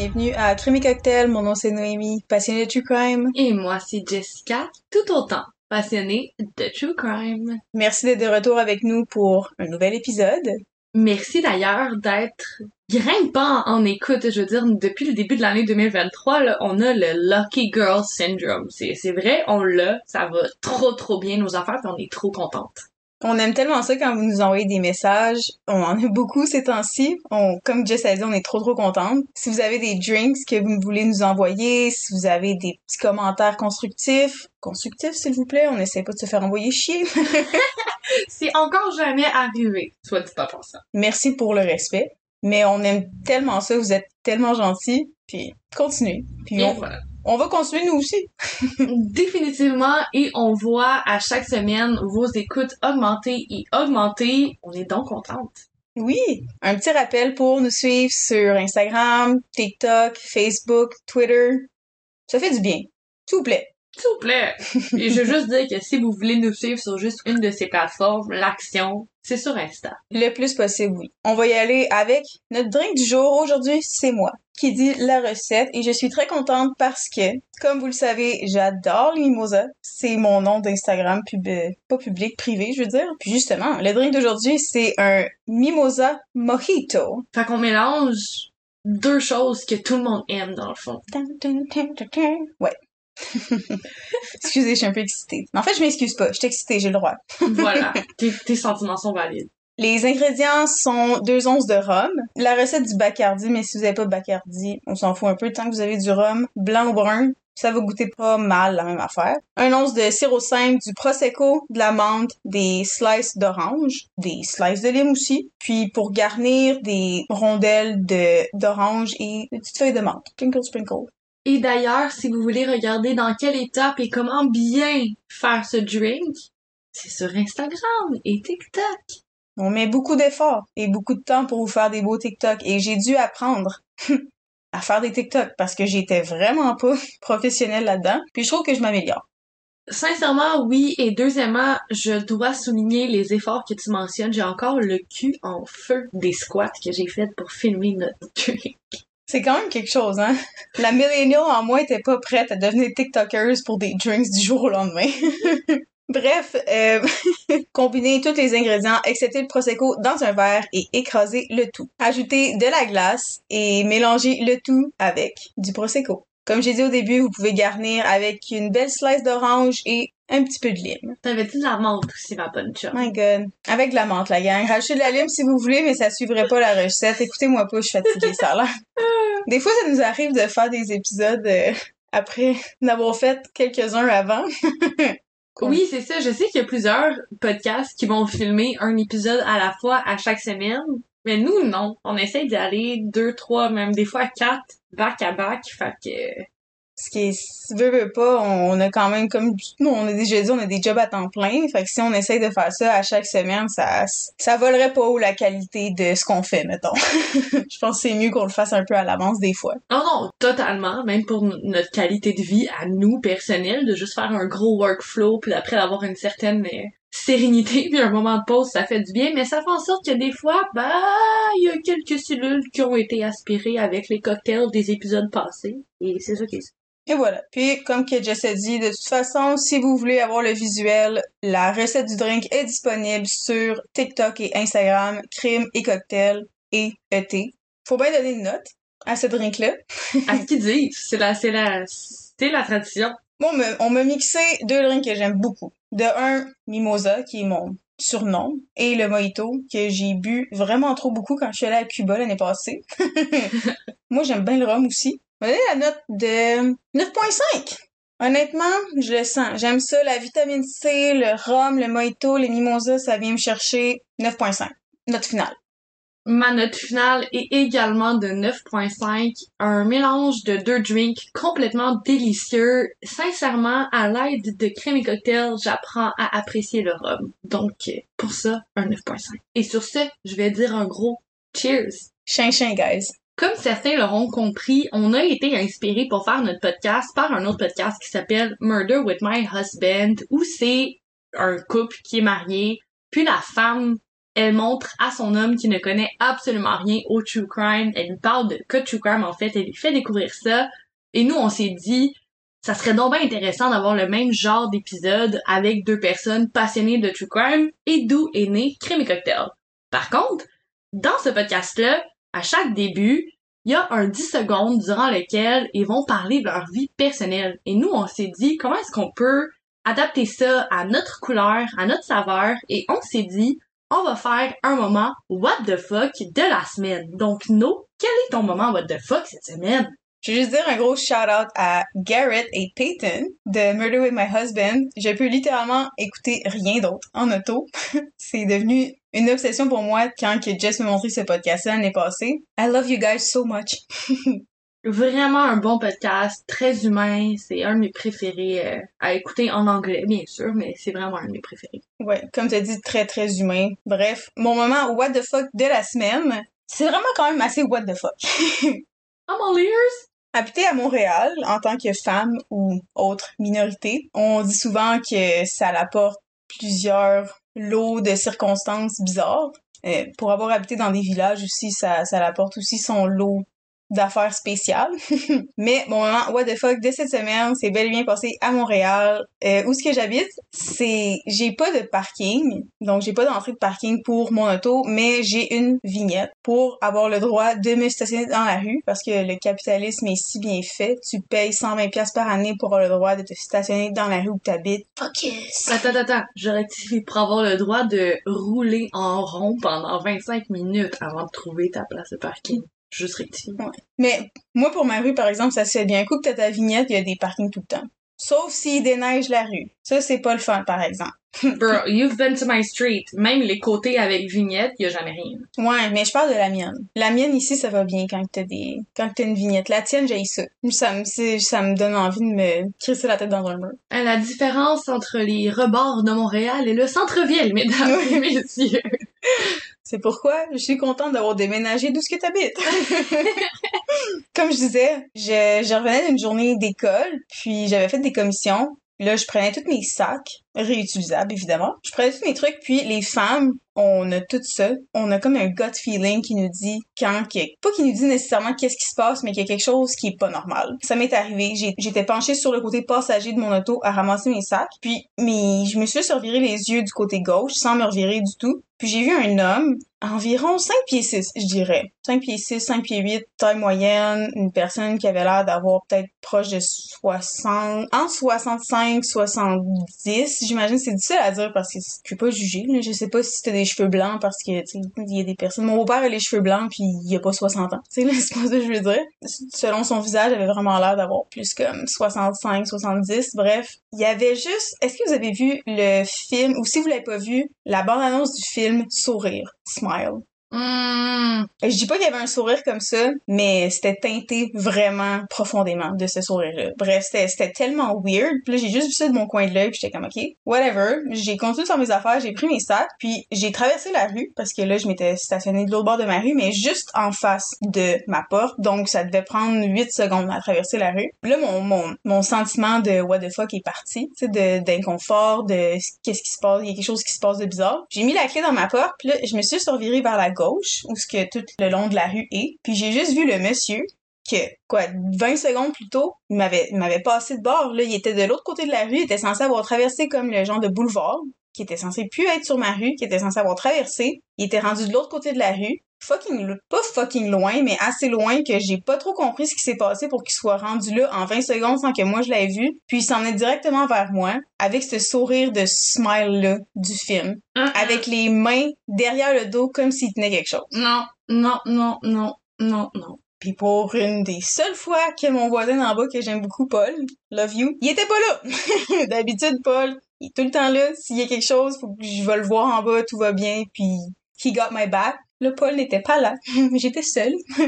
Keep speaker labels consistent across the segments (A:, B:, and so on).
A: bienvenue à Crime et Cocktail. Mon nom c'est Noémie, passionnée de true crime.
B: Et moi, c'est Jessica, tout autant passionnée de true crime.
A: Merci d'être de retour avec nous pour un nouvel épisode.
B: Merci d'ailleurs d'être grimpant en écoute. Je veux dire, depuis le début de l'année 2023, là, on a le Lucky Girl Syndrome. C'est, c'est vrai, on l'a. Ça va trop, trop bien nos affaires, puis on est trop contente.
A: On aime tellement ça quand vous nous envoyez des messages. On en a beaucoup ces temps-ci. On, comme Jess a dit, on est trop trop contente. Si vous avez des drinks que vous voulez nous envoyer, si vous avez des petits commentaires constructifs, constructifs s'il vous plaît, on essaie pas de se faire envoyer chier.
B: C'est encore jamais arrivé, soit dit pas pour ça.
A: Merci pour le respect. Mais on aime tellement ça, vous êtes tellement gentils. Puis continuez. Puis on,
B: voilà.
A: On va continuer nous aussi.
B: Définitivement, et on voit à chaque semaine vos écoutes augmenter et augmenter. On est donc contente.
A: Oui, un petit rappel pour nous suivre sur Instagram, TikTok, Facebook, Twitter. Ça fait du bien. S'il vous plaît.
B: S'il vous plaît. Et je veux juste dire que si vous voulez nous suivre sur juste une de ces plateformes, l'action, c'est sur Insta.
A: Le plus possible, oui. On va y aller avec notre drink du jour. Aujourd'hui, c'est moi qui dit la recette et je suis très contente parce que, comme vous le savez, j'adore les mimosas. C'est mon nom d'Instagram, pub pas public, privé, je veux dire. Puis justement, le drink d'aujourd'hui, c'est un mimosa mojito.
B: Fait qu'on mélange deux choses que tout le monde aime dans le fond.
A: Ouais. Excusez, je suis un peu excitée. Mais en fait, je m'excuse pas. Je suis excitée, j'ai le droit.
B: Voilà. tes, tes sentiments sont valides.
A: Les ingrédients sont deux onces de rhum, la recette du Bacardi, mais si vous n'avez pas de Bacardi, on s'en fout un peu tant que vous avez du rhum blanc ou brun. Ça va goûter pas mal la même affaire. Un once de sirop simple, du prosecco, de la menthe, des slices d'orange, des slices de lime aussi. Puis pour garnir, des rondelles de d'orange et des petites feuilles de menthe. Sprinkle, sprinkle.
B: Et d'ailleurs, si vous voulez regarder dans quelle étape et comment bien faire ce drink, c'est sur Instagram et TikTok.
A: On met beaucoup d'efforts et beaucoup de temps pour vous faire des beaux TikTok et j'ai dû apprendre à faire des TikTok parce que j'étais vraiment pas professionnelle là-dedans. Puis je trouve que je m'améliore.
B: Sincèrement, oui. Et deuxièmement, je dois souligner les efforts que tu mentionnes. J'ai encore le cul en feu des squats que j'ai fait pour filmer notre drink.
A: C'est quand même quelque chose, hein? La millennial en moi était pas prête à devenir TikTokeuse pour des drinks du jour au lendemain. Bref, euh, combinez tous les ingrédients, excepté le prosecco, dans un verre et écrasez le tout. Ajoutez de la glace et mélangez le tout avec du prosecco. Comme j'ai dit au début, vous pouvez garnir avec une belle slice d'orange et un petit peu de lime.
B: T'avais-tu de la menthe aussi, ma bonne chum?
A: My god. Avec de la menthe, la gang. Rajoutez de la lime si vous voulez, mais ça suivrait pas la recette. Écoutez-moi pas, je suis fatiguée, ça l'air. Des fois, ça nous arrive de faire des épisodes euh, après n'avoir fait quelques-uns avant. Cool.
B: Oui, c'est ça. Je sais qu'il y a plusieurs podcasts qui vont filmer un épisode à la fois à chaque semaine. Mais nous, non. On essaie d'y aller deux, trois, même des fois quatre, back à back. Fait que...
A: Ce qui est, veut, veut pas, on a quand même, comme on a déjà dit, on a des jobs à temps plein. Fait que si on essaye de faire ça à chaque semaine, ça, ça volerait pas haut la qualité de ce qu'on fait, mettons. Je pense que c'est mieux qu'on le fasse un peu à l'avance des fois.
B: Non, non, totalement. Même pour notre qualité de vie à nous, personnels, de juste faire un gros workflow, puis après d'avoir une certaine euh, sérénité, puis un moment de pause, ça fait du bien, mais ça fait en sorte que des fois, bah, il y a quelques cellules qui ont été aspirées avec les cocktails des épisodes passés. Et c'est ça qui est
A: et voilà. Puis, comme que Jess a dit, de toute façon, si vous voulez avoir le visuel, la recette du drink est disponible sur TikTok et Instagram, crime et cocktail et ET. Faut bien donner une note à ce drink-là.
B: à ce qu'ils disent. C'est la, c'est la, c'est la tradition.
A: Bon, on m'a mixé deux drinks que j'aime beaucoup. De un, Mimosa, qui est mon surnom, et le Mojito, que j'ai bu vraiment trop beaucoup quand je suis allée à Cuba l'année passée. Moi, j'aime bien le rhum aussi. Donner la note de 9.5. Honnêtement, je le sens. J'aime ça, la vitamine C, le rhum, le mojito, les mimosas, ça vient me chercher 9.5. Note finale.
B: Ma note finale est également de 9.5, un mélange de deux drinks complètement délicieux. Sincèrement, à l'aide de crème et cocktail, j'apprends à apprécier le rhum. Donc, pour ça, un 9.5. Et sur ce, je vais dire un gros cheers!
A: Chin chin, guys!
B: Comme certains l'auront compris, on a été inspiré pour faire notre podcast par un autre podcast qui s'appelle Murder with My Husband, où c'est un couple qui est marié, puis la femme elle montre à son homme qui ne connaît absolument rien au true crime. Elle lui parle de de true crime, en fait. Elle lui fait découvrir ça. Et nous, on s'est dit, ça serait donc bien intéressant d'avoir le même genre d'épisode avec deux personnes passionnées de true crime et d'où est né Crime Cocktail. Par contre, dans ce podcast-là, à chaque début, il y a un 10 secondes durant lequel ils vont parler de leur vie personnelle. Et nous, on s'est dit, comment est-ce qu'on peut adapter ça à notre couleur, à notre saveur, et on s'est dit, on va faire un moment what the fuck de la semaine. Donc, No, quel est ton moment what the fuck cette semaine?
A: Je veux juste dire un gros shout-out à Garrett et Peyton de Murder with My Husband. Je peux littéralement écouter rien d'autre en auto. C'est devenu une obsession pour moi quand que Jess m'a montré ce podcast l'année passée. I love you guys so much.
B: Vraiment un bon podcast, très humain. C'est un de mes préférés euh, à écouter en anglais, bien sûr, mais c'est vraiment un de mes préférés.
A: Ouais, comme tu as dit, très très humain. Bref, mon moment what the fuck de la semaine, c'est vraiment quand même assez what the fuck.
B: I'm all ears!
A: Habiter à Montréal en tant que femme ou autre minorité, on dit souvent que ça apporte plusieurs lots de circonstances bizarres. Euh, pour avoir habité dans des villages aussi, ça, ça apporte aussi son lot d'affaires spéciales. Mais mon moment what the fuck de cette semaine, c'est bel et bien passé à Montréal. Euh, où ce que j'habite, c'est j'ai pas de parking, donc j'ai pas d'entrée de parking pour mon auto, mais j'ai une vignette pour avoir le droit de me stationner dans la rue parce que le capitalisme est si bien fait, tu payes 120 pièces par année pour avoir le droit de te stationner dans la rue où tu habites. Fuck yes.
B: Attends, attends, attends. Je rectifie pour avoir le droit de rouler en rond pendant 25 minutes avant de trouver ta place de parking. Juste rectifier.
A: Ouais. Mais moi, pour ma rue, par exemple, ça se fait bien. Un coup que t'as ta vignette, il y a des parkings tout le temps. Sauf s'il déneige la rue. Ça, c'est pas le fun, par exemple.
B: Bro, you've been to my street. Même les côtés avec vignette, y a jamais rien.
A: Ouais, mais je parle de la mienne. La mienne ici, ça va bien quand t'as des, quand t'as une vignette. La tienne, j'ai ça. Ça me, ça me donne envie de me crisser la tête dans un mur.
B: Euh, La différence entre les rebords de Montréal et le centre-ville, mesdames et messieurs.
A: C'est pourquoi je suis contente d'avoir déménagé d'où ce que t'habites. Comme je disais, je, je revenais d'une journée d'école, puis j'avais fait des commissions. Là, je prenais tous mes sacs, réutilisables évidemment. Je prenais tous mes trucs, puis les femmes, on a tout ça. On a comme un gut feeling qui nous dit quand, a- pas qui nous dit nécessairement qu'est-ce qui se passe, mais qu'il y a quelque chose qui est pas normal. Ça m'est arrivé. J'étais penchée sur le côté passager de mon auto à ramasser mes sacs, puis mais je me suis surviré les yeux du côté gauche sans me revirer du tout. Puis j'ai vu un homme, environ 5 pieds 6, je dirais. 5 pieds 6, 5 pieds 8, taille moyenne, une personne qui avait l'air d'avoir peut-être proche de 60, entre 65, 70. J'imagine c'est difficile à dire parce que je peux pas juger, là. Je sais pas si c'était des cheveux blancs parce que, il y a des personnes. Mon beau-père a les cheveux blancs puis il a pas 60 ans. C'est pas ça que je veux dire. Selon son visage, il avait vraiment l'air d'avoir plus comme 65, 70. Bref. Il y avait juste, est-ce que vous avez vu le film, ou si vous l'avez pas vu, la bande-annonce du film Sourire, Smile?
B: Mmh.
A: Je dis pas qu'il y avait un sourire comme ça, mais c'était teinté vraiment profondément de ce sourire-là. Bref, c'était, tellement weird. Puis là, j'ai juste vu ça de mon coin de l'œil, puis j'étais comme, OK, whatever. J'ai continué sur mes affaires, j'ai pris mes sacs, puis j'ai traversé la rue, parce que là, je m'étais stationnée de l'autre bord de ma rue, mais juste en face de ma porte. Donc, ça devait prendre 8 secondes à traverser la rue. Puis là, mon, mon, mon sentiment de what the fuck est parti, tu sais, d'inconfort, de qu'est-ce qui se passe, il y a quelque chose qui se passe de bizarre. J'ai mis la clé dans ma porte, puis là, je me suis survirée vers la gauche, où ce que tout le long de la rue est. Puis j'ai juste vu le monsieur que, quoi, 20 secondes plus tôt, il m'avait, il m'avait passé de bord, là. Il était de l'autre côté de la rue, il était censé avoir traversé comme le genre de boulevard, qui était censé plus être sur ma rue, qui était censé avoir traversé. Il était rendu de l'autre côté de la rue. Fucking, pas fucking loin, mais assez loin que j'ai pas trop compris ce qui s'est passé pour qu'il soit rendu là en 20 secondes sans que moi je l'avais vu. Puis il s'en est directement vers moi, avec ce sourire de smile-là du film.
B: Hein,
A: Avec les mains derrière le dos comme s'il tenait quelque chose.
B: Non, non, non, non, non, non.
A: Puis pour une des seules fois que mon voisin d'en bas que j'aime beaucoup, Paul, love you, il était pas là. D'habitude, Paul, il est tout le temps là. S'il y a quelque chose, faut que je vais le voir en bas, tout va bien, puis he got my back. Là, Paul n'était pas là. J'étais seule.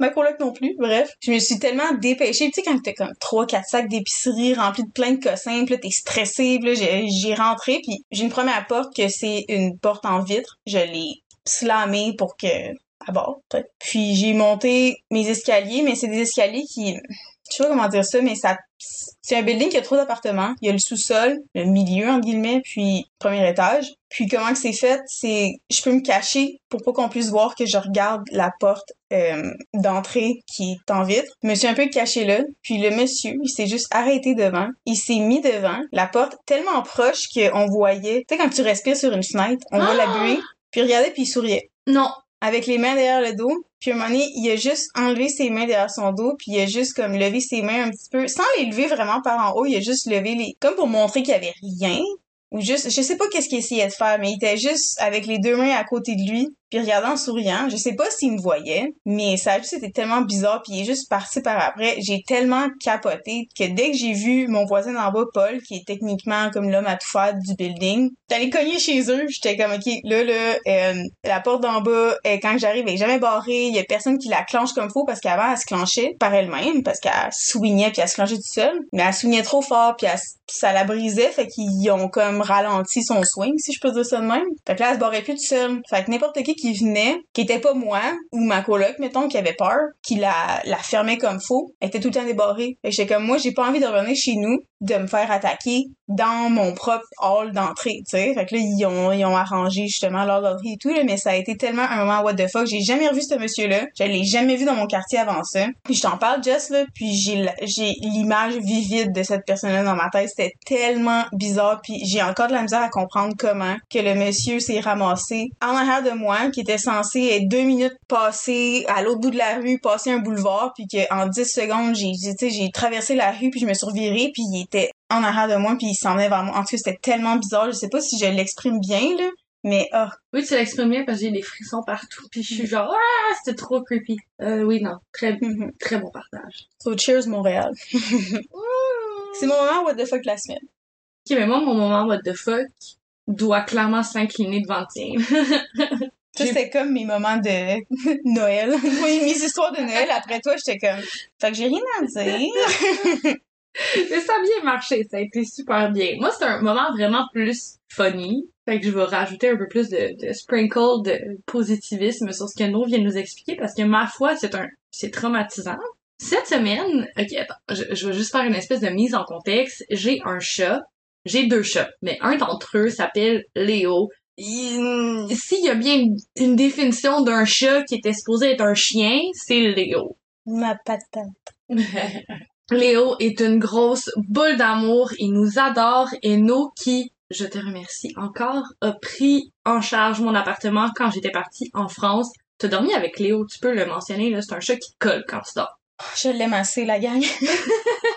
A: Ma coloc non plus, bref. Je me suis tellement dépêchée. Tu sais, quand t'as comme trois, quatre sacs d'épicerie remplis de plein de cossins, pis t'es stressé, pis là, j'ai rentré, puis j'ai une première porte que c'est une porte en vitre. Je l'ai slamée pour que à bord. Puis j'ai monté mes escaliers, mais c'est des escaliers qui, je sais pas comment dire ça, mais ça, c'est un building qui a trop d'appartements. Il y a le sous-sol, le milieu, en guillemets, puis premier étage. Puis comment que c'est fait, c'est, je peux me cacher pour pas qu'on puisse voir que je regarde la porte euh, d'entrée qui est en vitre. Je me suis un peu caché là. Puis le monsieur, il s'est juste arrêté devant. Il s'est mis devant la porte tellement proche qu'on voyait, tu sais quand tu respires sur une fenêtre, on voit la buée. Puis il regardait puis il souriait.
B: Non.
A: Avec les mains derrière le dos. Puis à un moment donné, il a juste enlevé ses mains derrière son dos, puis il a juste comme levé ses mains un petit peu, sans les lever vraiment par en haut, il a juste levé les... comme pour montrer qu'il y avait rien. Ou juste, je sais pas qu'est-ce qu'il essayait de faire, mais il était juste avec les deux mains à côté de lui, puis regardant en souriant. Je sais pas s'il me voyait, mais ça a juste été tellement bizarre, puis il est juste parti par après. J'ai tellement capoté que dès que j'ai vu mon voisin d'en bas, Paul, qui est techniquement comme l'homme à tout faire du building, j'allais cogner chez eux, j'étais comme, ok, là, là, euh, la porte d'en bas, euh, quand j'arrive, elle est jamais barrée, il y a personne qui la clenche comme faut, parce qu'avant, elle se clenchait par elle-même, parce qu'elle swingait, puis elle se clenchait toute seule, mais elle swingait trop fort, puis elle ça la brisait, fait qu'ils ont comme ralenti son swing, si je peux dire ça de même. Fait que là, elle se barrait plus toute seule. Fait que n'importe qui qui venait, qui était pas moi, ou ma coloc, mettons, qui avait peur, qui la, la fermait comme faux, elle était tout le temps débarrée. J'étais comme, moi, j'ai pas envie de revenir chez nous, de me faire attaquer dans mon propre hall d'entrée, tu sais. Fait que là, ils ont, ils ont arrangé justement leur et tout, là, mais ça a été tellement un moment what the fuck. J'ai jamais revu ce monsieur-là. Je l'ai jamais vu dans mon quartier avant ça. Puis je t'en parle, Jess, là, puis j'ai, j'ai l'image vivide de cette personne-là dans ma tête c'était tellement bizarre puis j'ai encore de la misère à comprendre comment que le monsieur s'est ramassé en arrière de moi qui était censé être deux minutes passé à l'autre bout de la rue passer un boulevard puis qu'en 10 secondes j'ai j'ai traversé la rue puis je me suis revirée puis il était en arrière de moi puis il s'en venait vers moi en tout cas c'était tellement bizarre je sais pas si je l'exprime bien là mais oh.
B: Oui, tu l'exprimes bien parce que j'ai des frissons partout puis je suis genre ah, c'était trop creepy. Euh, oui non, très mm-hmm. très bon partage.
A: So cheers Montréal. C'est mon moment what the fuck la semaine.
B: Ok, mais moi, mon moment what the fuck doit clairement s'incliner devant tien.
A: Ça, c'était comme mes moments de Noël. oui, mes histoires de Noël. Après toi, j'étais comme, fait que j'ai rien à dire.
B: Mais ça a bien marché, ça a été super bien. Moi, c'est un moment vraiment plus funny. Fait que je vais rajouter un peu plus de, de sprinkle de positivisme sur ce que nous vient de nous expliquer parce que ma foi, c'est un, c'est traumatisant. Cette semaine, ok, attends, je, je vais juste faire une espèce de mise en contexte. J'ai un chat, j'ai deux chats, mais un d'entre eux s'appelle Léo. S'il y a bien une définition d'un chat qui était supposé être un chien, c'est Léo.
A: Ma patate.
B: Léo est une grosse boule d'amour, il nous adore et nous qui, je te remercie encore, a pris en charge mon appartement quand j'étais partie en France. T'as dormi avec Léo, tu peux le mentionner, là, c'est un chat qui colle quand tu dors.
A: Je l'aime assez, la gang.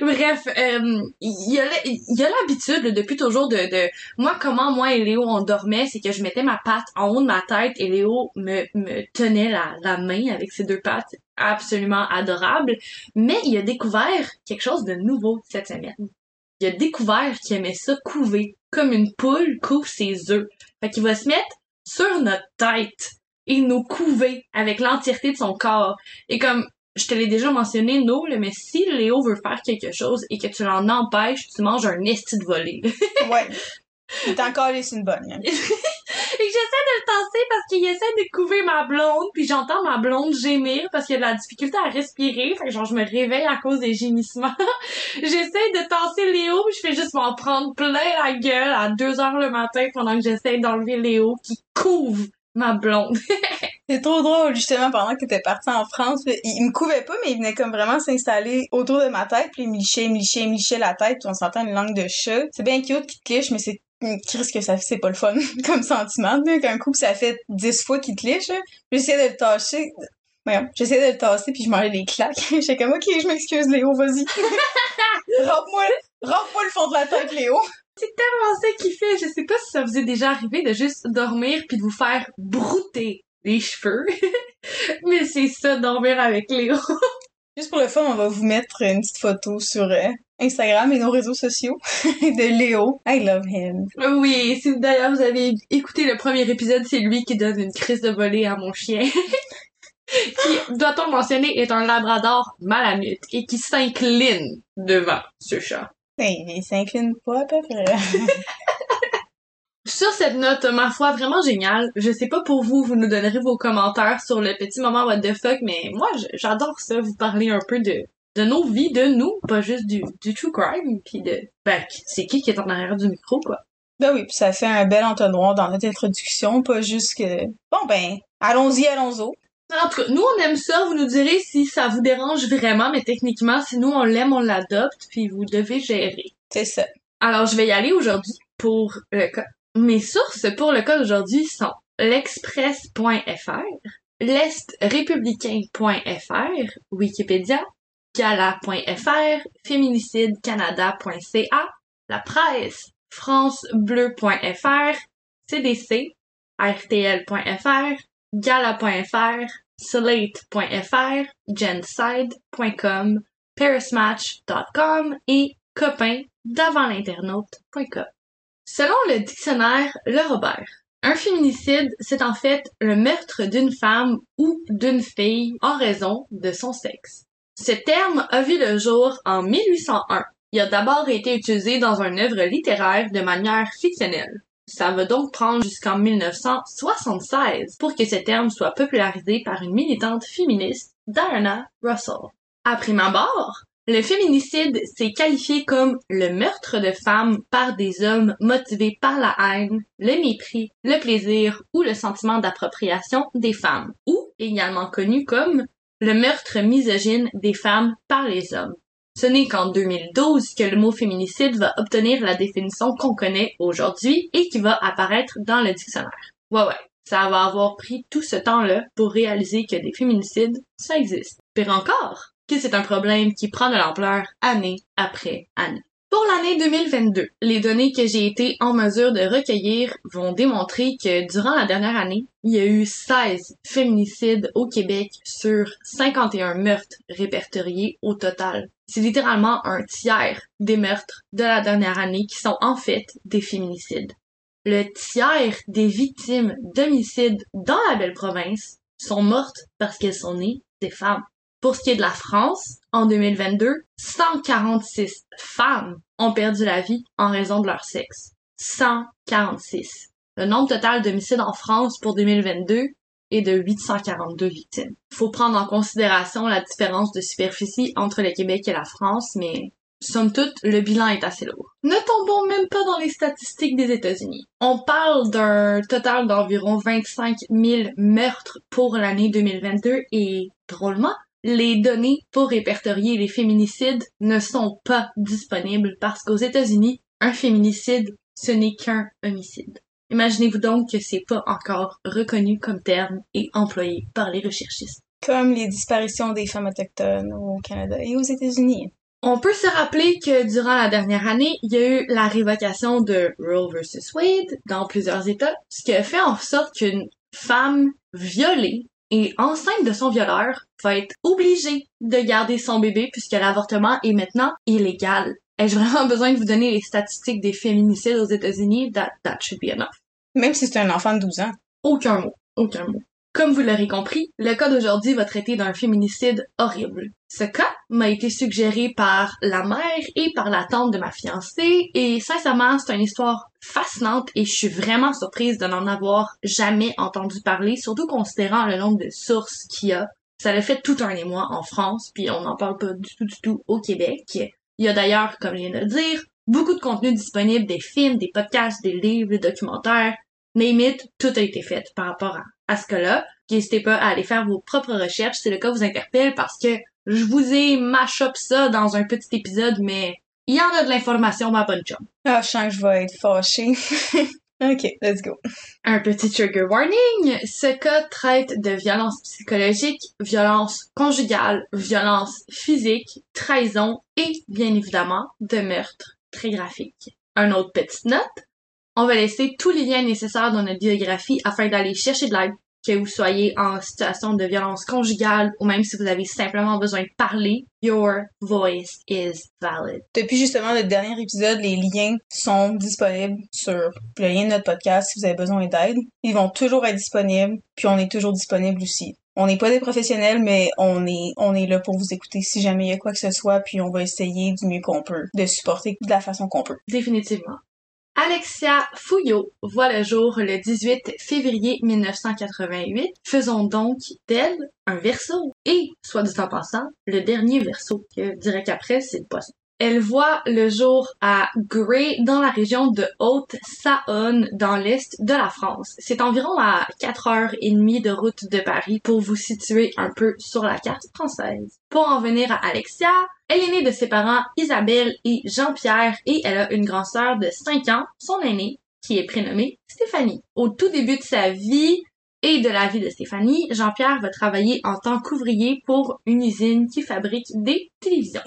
B: Bref, euh, il y a l'habitude depuis toujours de, moi comment moi et Léo on dormait, c'est que je mettais ma patte en haut de ma tête et Léo me, me tenait la, la main avec ses deux pattes, absolument adorable. Mais il a découvert quelque chose de nouveau cette semaine. Il a découvert qu'il aimait ça couver, comme une poule couvre ses œufs. Fait qu'il va se mettre sur notre tête et nous couver avec l'entièreté de son corps. Et comme je te l'ai déjà mentionné, no, mais si Léo veut faire quelque chose et que tu l'en empêches, tu manges un esti de volée.
A: ouais. T'es encore laissé une bonne. Hein.
B: et j'essaie de le tasser parce qu'il essaie de couver ma blonde, puis j'entends ma blonde gémir parce qu'il a de la difficulté à respirer, fait que genre je me réveille à cause des gémissements. j'essaie de tasser Léo, puis je fais juste m'en prendre plein la gueule à 2 heures le matin pendant que j'essaie d'enlever Léo qui couvre ma blonde.
A: C'est trop drôle, justement, pendant que t'étais partie en France, il, me couvait pas, mais il venait comme vraiment s'installer autour de ma tête, puis il me lichait, il me lichait, il me lichait la tête, puis on s'entend une langue de chat. C'est bien cute qu'il te liche, mais c'est Qu'est-ce que ça fait, c'est pas le fun comme sentiment. Qu'un coup, ça fait dix fois qu'il te liche, j'essaie de le tâcher. j'essaie de le tasser puis je m'enlève des claques. J'étais comme, ok, je m'excuse, Léo, vas-y. Rampe-moi, rampe-moi le fond de la tête, Léo.
B: C'est tellement ça qu'il fait. Je sais pas si ça vous est déjà arrivé de juste dormir puis de vous faire brouter les cheveux. Mais c'est ça, dormir avec Léo.
A: Juste pour le fun, on va vous mettre une petite photo sur euh, Instagram et nos réseaux sociaux de Léo. I love him.
B: Oui, si d'ailleurs vous avez écouté le premier épisode, c'est lui qui donne une crise de volée à mon chien. qui, doit-on mentionner, est un labrador malamute et qui s'incline devant ce chat.
A: Ben, il s'incline pas à peu près.
B: Sur cette note, ma foi, vraiment géniale. Je sais pas pour vous, vous nous donnerez vos commentaires sur le petit moment what the fuck, mais moi, j'adore ça, vous parler un peu de, de nos vies, de nous, pas juste du, du true crime, puis de, ben, c'est qui qui est en arrière du micro, quoi.
A: Ben oui, puis ça fait un bel entonnoir dans notre introduction, pas juste que, bon ben, allons-y, allons-y.
B: En tout cas, nous on aime ça, vous nous direz si ça vous dérange vraiment, mais techniquement, si nous on l'aime, on l'adopte, puis vous devez gérer.
A: C'est ça.
B: Alors je vais y aller aujourd'hui pour le cas. Mes sources pour le cas d'aujourd'hui sont l'express.fr, l'estrépublicain.fr, Wikipédia, gala.fr, féminicidecanada.ca, la presse, francebleu.fr, CDC, RTL.fr, gala.fr, slate.fr, genside.com, parismatch.com et copain. Selon le dictionnaire Le Robert, un féminicide, c'est en fait le meurtre d'une femme ou d'une fille en raison de son sexe. Ce terme a vu le jour en 1801. Il a d'abord été utilisé dans une œuvre littéraire de manière fictionnelle. Ça va donc prendre jusqu'en 1976 pour que ce terme soit popularisé par une militante féministe, Diana Russell. À prime abord, le féminicide s'est qualifié comme le meurtre de femmes par des hommes motivés par la haine, le mépris, le plaisir ou le sentiment d'appropriation des femmes, ou également connu comme le meurtre misogyne des femmes par les hommes. Ce n'est qu'en 2012 que le mot féminicide va obtenir la définition qu'on connaît aujourd'hui et qui va apparaître dans le dictionnaire. Ouais ouais, ça va avoir pris tout ce temps-là pour réaliser que des féminicides, ça existe. Pire encore, que c'est un problème qui prend de l'ampleur année après année. Pour l'année 2022, les données que j'ai été en mesure de recueillir vont démontrer que durant la dernière année, il y a eu 16 féminicides au Québec sur 51 meurtres répertoriés au total. C'est littéralement un tiers des meurtres de la dernière année qui sont en fait des féminicides. Le tiers des victimes d'homicides dans la belle province sont mortes parce qu'elles sont nées des femmes. Pour ce qui est de la France, en 2022, 146 femmes ont perdu la vie en raison de leur sexe. 146. Le nombre total d'homicides en France pour 2022 est de 842 victimes. Faut prendre en considération la différence de superficie entre le Québec et la France, mais somme toute, le bilan est assez lourd. Ne tombons même pas dans les statistiques des États-Unis. On parle d'un total d'environ 25 000 meurtres pour l'année 2022 et, drôlement, les données pour répertorier les féminicides ne sont pas disponibles parce qu'aux États-Unis, un féminicide, ce n'est qu'un homicide. Imaginez-vous donc que c'est pas encore reconnu comme terme et employé par les recherchistes.
A: Comme les disparitions des femmes autochtones au Canada et aux États-Unis.
B: On peut se rappeler que durant la dernière année, il y a eu la révocation de Roe vs. Wade dans plusieurs États, ce qui a fait en sorte qu'une femme violée et enceinte de son violeur va être obligée de garder son bébé puisque l'avortement est maintenant illégal. Ai-je vraiment besoin de vous donner les statistiques des féminicides aux États-Unis? That, that should be enough.
A: Même si c'est un enfant de 12 ans.
B: Aucun mot. Aucun mot. Comme vous l'aurez compris, le cas d'aujourd'hui va traiter d'un féminicide horrible. Ce cas m'a été suggéré par la mère et par la tante de ma fiancée et sincèrement, c'est une histoire fascinante et je suis vraiment surprise de n'en avoir jamais entendu parler, surtout considérant le nombre de sources qu'il y a. Ça l'a fait tout un émoi en France, puis on n'en parle pas du tout du tout au Québec. Il y a d'ailleurs, comme je viens de le dire, beaucoup de contenu disponible, des films, des podcasts, des livres, des documentaires, name it, tout a été fait par rapport à, à ce cas-là. N'hésitez pas à aller faire vos propres recherches si le cas vous interpelle parce que je vous ai mash up ça dans un petit épisode, mais il y en a de l'information, ma bonne chum.
A: Ah, je sens que je vais être fâchée. ok, let's go.
B: Un petit trigger warning. Ce cas traite de violence psychologique, violence conjugale, violence physique, trahison et, bien évidemment, de meurtre très graphique. Un autre petite note. On va laisser tous les liens nécessaires dans notre biographie afin d'aller chercher de l'aide, que vous soyez en situation de violence conjugale ou même si vous avez simplement besoin de parler, your voice is valid.
A: Depuis justement le dernier épisode, les liens sont disponibles sur le lien de notre podcast si vous avez besoin d'aide. Ils vont toujours être disponibles, puis on est toujours disponible aussi. On n'est pas des professionnels, mais on est, on est là pour vous écouter si jamais il y a quoi que ce soit, puis on va essayer du mieux qu'on peut de supporter de la façon qu'on peut.
B: Définitivement. Alexia Fouillot voit le jour le 18 février 1988. Faisons donc d'elle un verso. Et, soit dit en passant, le dernier verso, que direct après, c'est le poisson. Elle voit le jour à Gray dans la région de Haute-Saône dans l'est de la France. C'est environ à 4 heures et demie de route de Paris pour vous situer un peu sur la carte française. Pour en venir à Alexia, elle est née de ses parents Isabelle et Jean-Pierre et elle a une grande sœur de 5 ans, son aînée, qui est prénommée Stéphanie. Au tout début de sa vie, et de la vie de Stéphanie, Jean-Pierre va travailler en tant qu'ouvrier pour une usine qui fabrique des télévisions.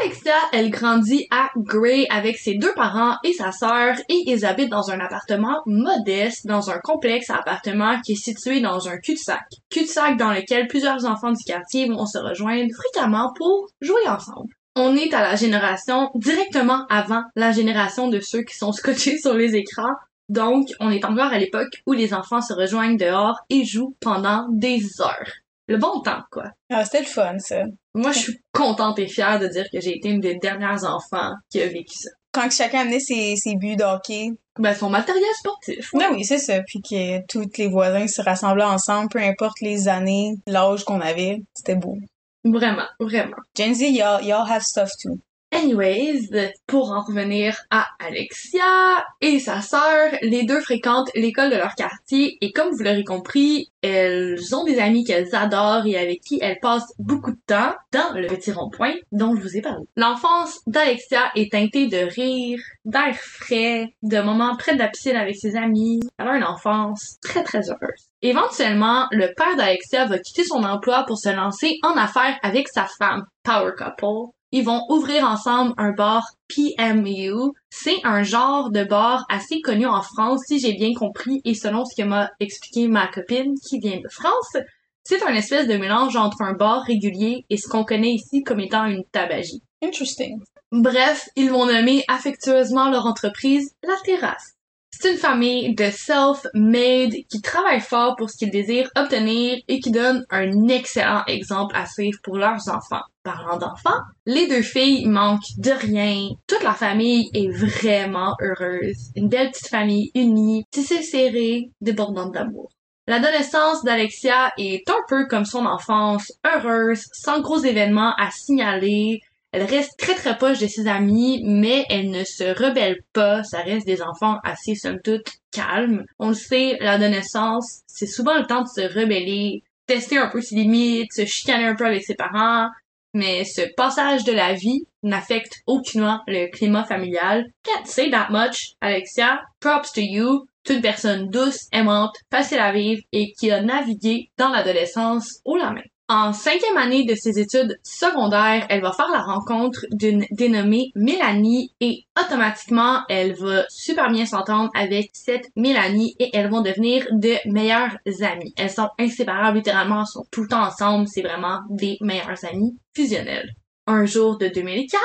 B: Alexia, elle grandit à Gray avec ses deux parents et sa sœur et ils habitent dans un appartement modeste dans un complexe à appartements qui est situé dans un cul-de-sac. Cul-de-sac dans lequel plusieurs enfants du quartier vont se rejoindre fréquemment pour jouer ensemble. On est à la génération directement avant la génération de ceux qui sont scotchés sur les écrans. Donc, on est encore à l'époque où les enfants se rejoignent dehors et jouent pendant des heures le bon temps, quoi.
A: Ah, c'était le fun, ça.
B: Moi, je suis contente et fière de dire que j'ai été une des dernières enfants qui a vécu ça.
A: Quand chacun amenait ses, ses buts d'hockey.
B: Ben, son matériel sportif.
A: Ben oui, c'est ça. Puis que tous les voisins se rassemblaient ensemble, peu importe les années, l'âge qu'on avait. C'était beau.
B: Vraiment, vraiment.
A: Gen Z, y'all, y'all have stuff too.
B: Anyways, pour en revenir à Alexia et sa sœur, les deux fréquentent l'école de leur quartier et comme vous l'aurez compris, elles ont des amis qu'elles adorent et avec qui elles passent beaucoup de temps dans le petit rond-point dont je vous ai parlé. L'enfance d'Alexia est teintée de rire, d'air frais, de moments près de la piscine avec ses amis. Elle a une enfance très très heureuse. Éventuellement, le père d'Alexia va quitter son emploi pour se lancer en affaires avec sa femme, Power Couple, ils vont ouvrir ensemble un bar PMU. C'est un genre de bar assez connu en France, si j'ai bien compris, et selon ce que m'a expliqué ma copine qui vient de France. C'est un espèce de mélange entre un bar régulier et ce qu'on connaît ici comme étant une tabagie.
A: Interesting.
B: Bref, ils vont nommer affectueusement leur entreprise La Terrasse. C'est une famille de self-made qui travaille fort pour ce qu'ils désirent obtenir et qui donne un excellent exemple à suivre pour leurs enfants. Parlant d'enfants, les deux filles manquent de rien. Toute la famille est vraiment heureuse. Une belle petite famille unie, tissée serrée, débordante d'amour. L'adolescence d'Alexia est un peu comme son enfance, heureuse, sans gros événements à signaler, elle reste très très proche de ses amis, mais elle ne se rebelle pas. Ça reste des enfants assez, somme toute, calmes. On le sait, l'adolescence, c'est souvent le temps de se rebeller, tester un peu ses limites, se chicaner un peu avec ses parents. Mais ce passage de la vie n'affecte aucunement le climat familial. Can't say that much, Alexia. Props to you. Toute personne douce, aimante, facile à vivre et qui a navigué dans l'adolescence au la main. En cinquième année de ses études secondaires, elle va faire la rencontre d'une dénommée Mélanie et automatiquement, elle va super bien s'entendre avec cette Mélanie et elles vont devenir de meilleures amies. Elles sont inséparables littéralement, elles sont tout le temps ensemble, c'est vraiment des meilleures amies fusionnelles. Un jour de 2004,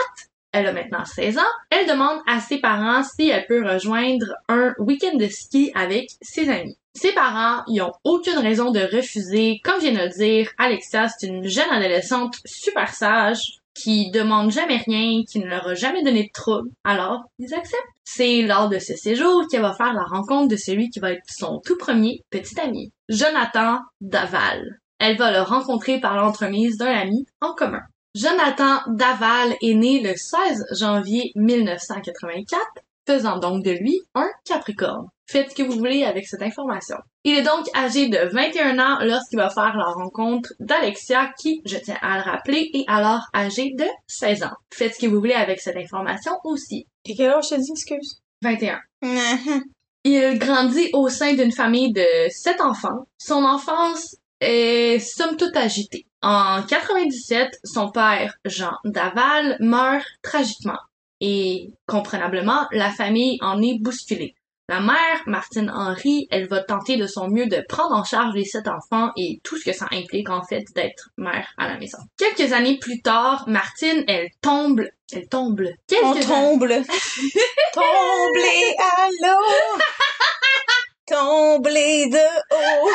B: elle a maintenant 16 ans, elle demande à ses parents si elle peut rejoindre un week-end de ski avec ses amis. Ses parents, ils ont aucune raison de refuser. Comme je viens de le dire, Alexia, c'est une jeune adolescente super sage qui demande jamais rien, qui ne leur a jamais donné de trouble. Alors, ils acceptent. C'est lors de ce séjour qu'elle va faire la rencontre de celui qui va être son tout premier petit ami, Jonathan Daval. Elle va le rencontrer par l'entremise d'un ami en commun. Jonathan Daval est né le 16 janvier 1984 faisant donc de lui un Capricorne. Faites ce que vous voulez avec cette information. Il est donc âgé de 21 ans lorsqu'il va faire la rencontre d'Alexia qui, je tiens à le rappeler, est alors âgé de 16 ans. Faites ce que vous voulez avec cette information aussi.
A: Et quel âge je te dis, excuse?
B: 21. Il grandit au sein d'une famille de 7 enfants. Son enfance est somme toute agitée. En 97, son père, Jean Daval, meurt tragiquement et comprenablement, la famille en est bousculée. La mère, Martine Henry, elle va tenter de son mieux de prendre en charge les sept enfants et tout ce que ça implique en fait d'être mère à la maison. Quelques années plus tard, Martine, elle tombe, elle tombe.
A: Quelques On tombe. Tomblé à l'eau. Tomblé de haut.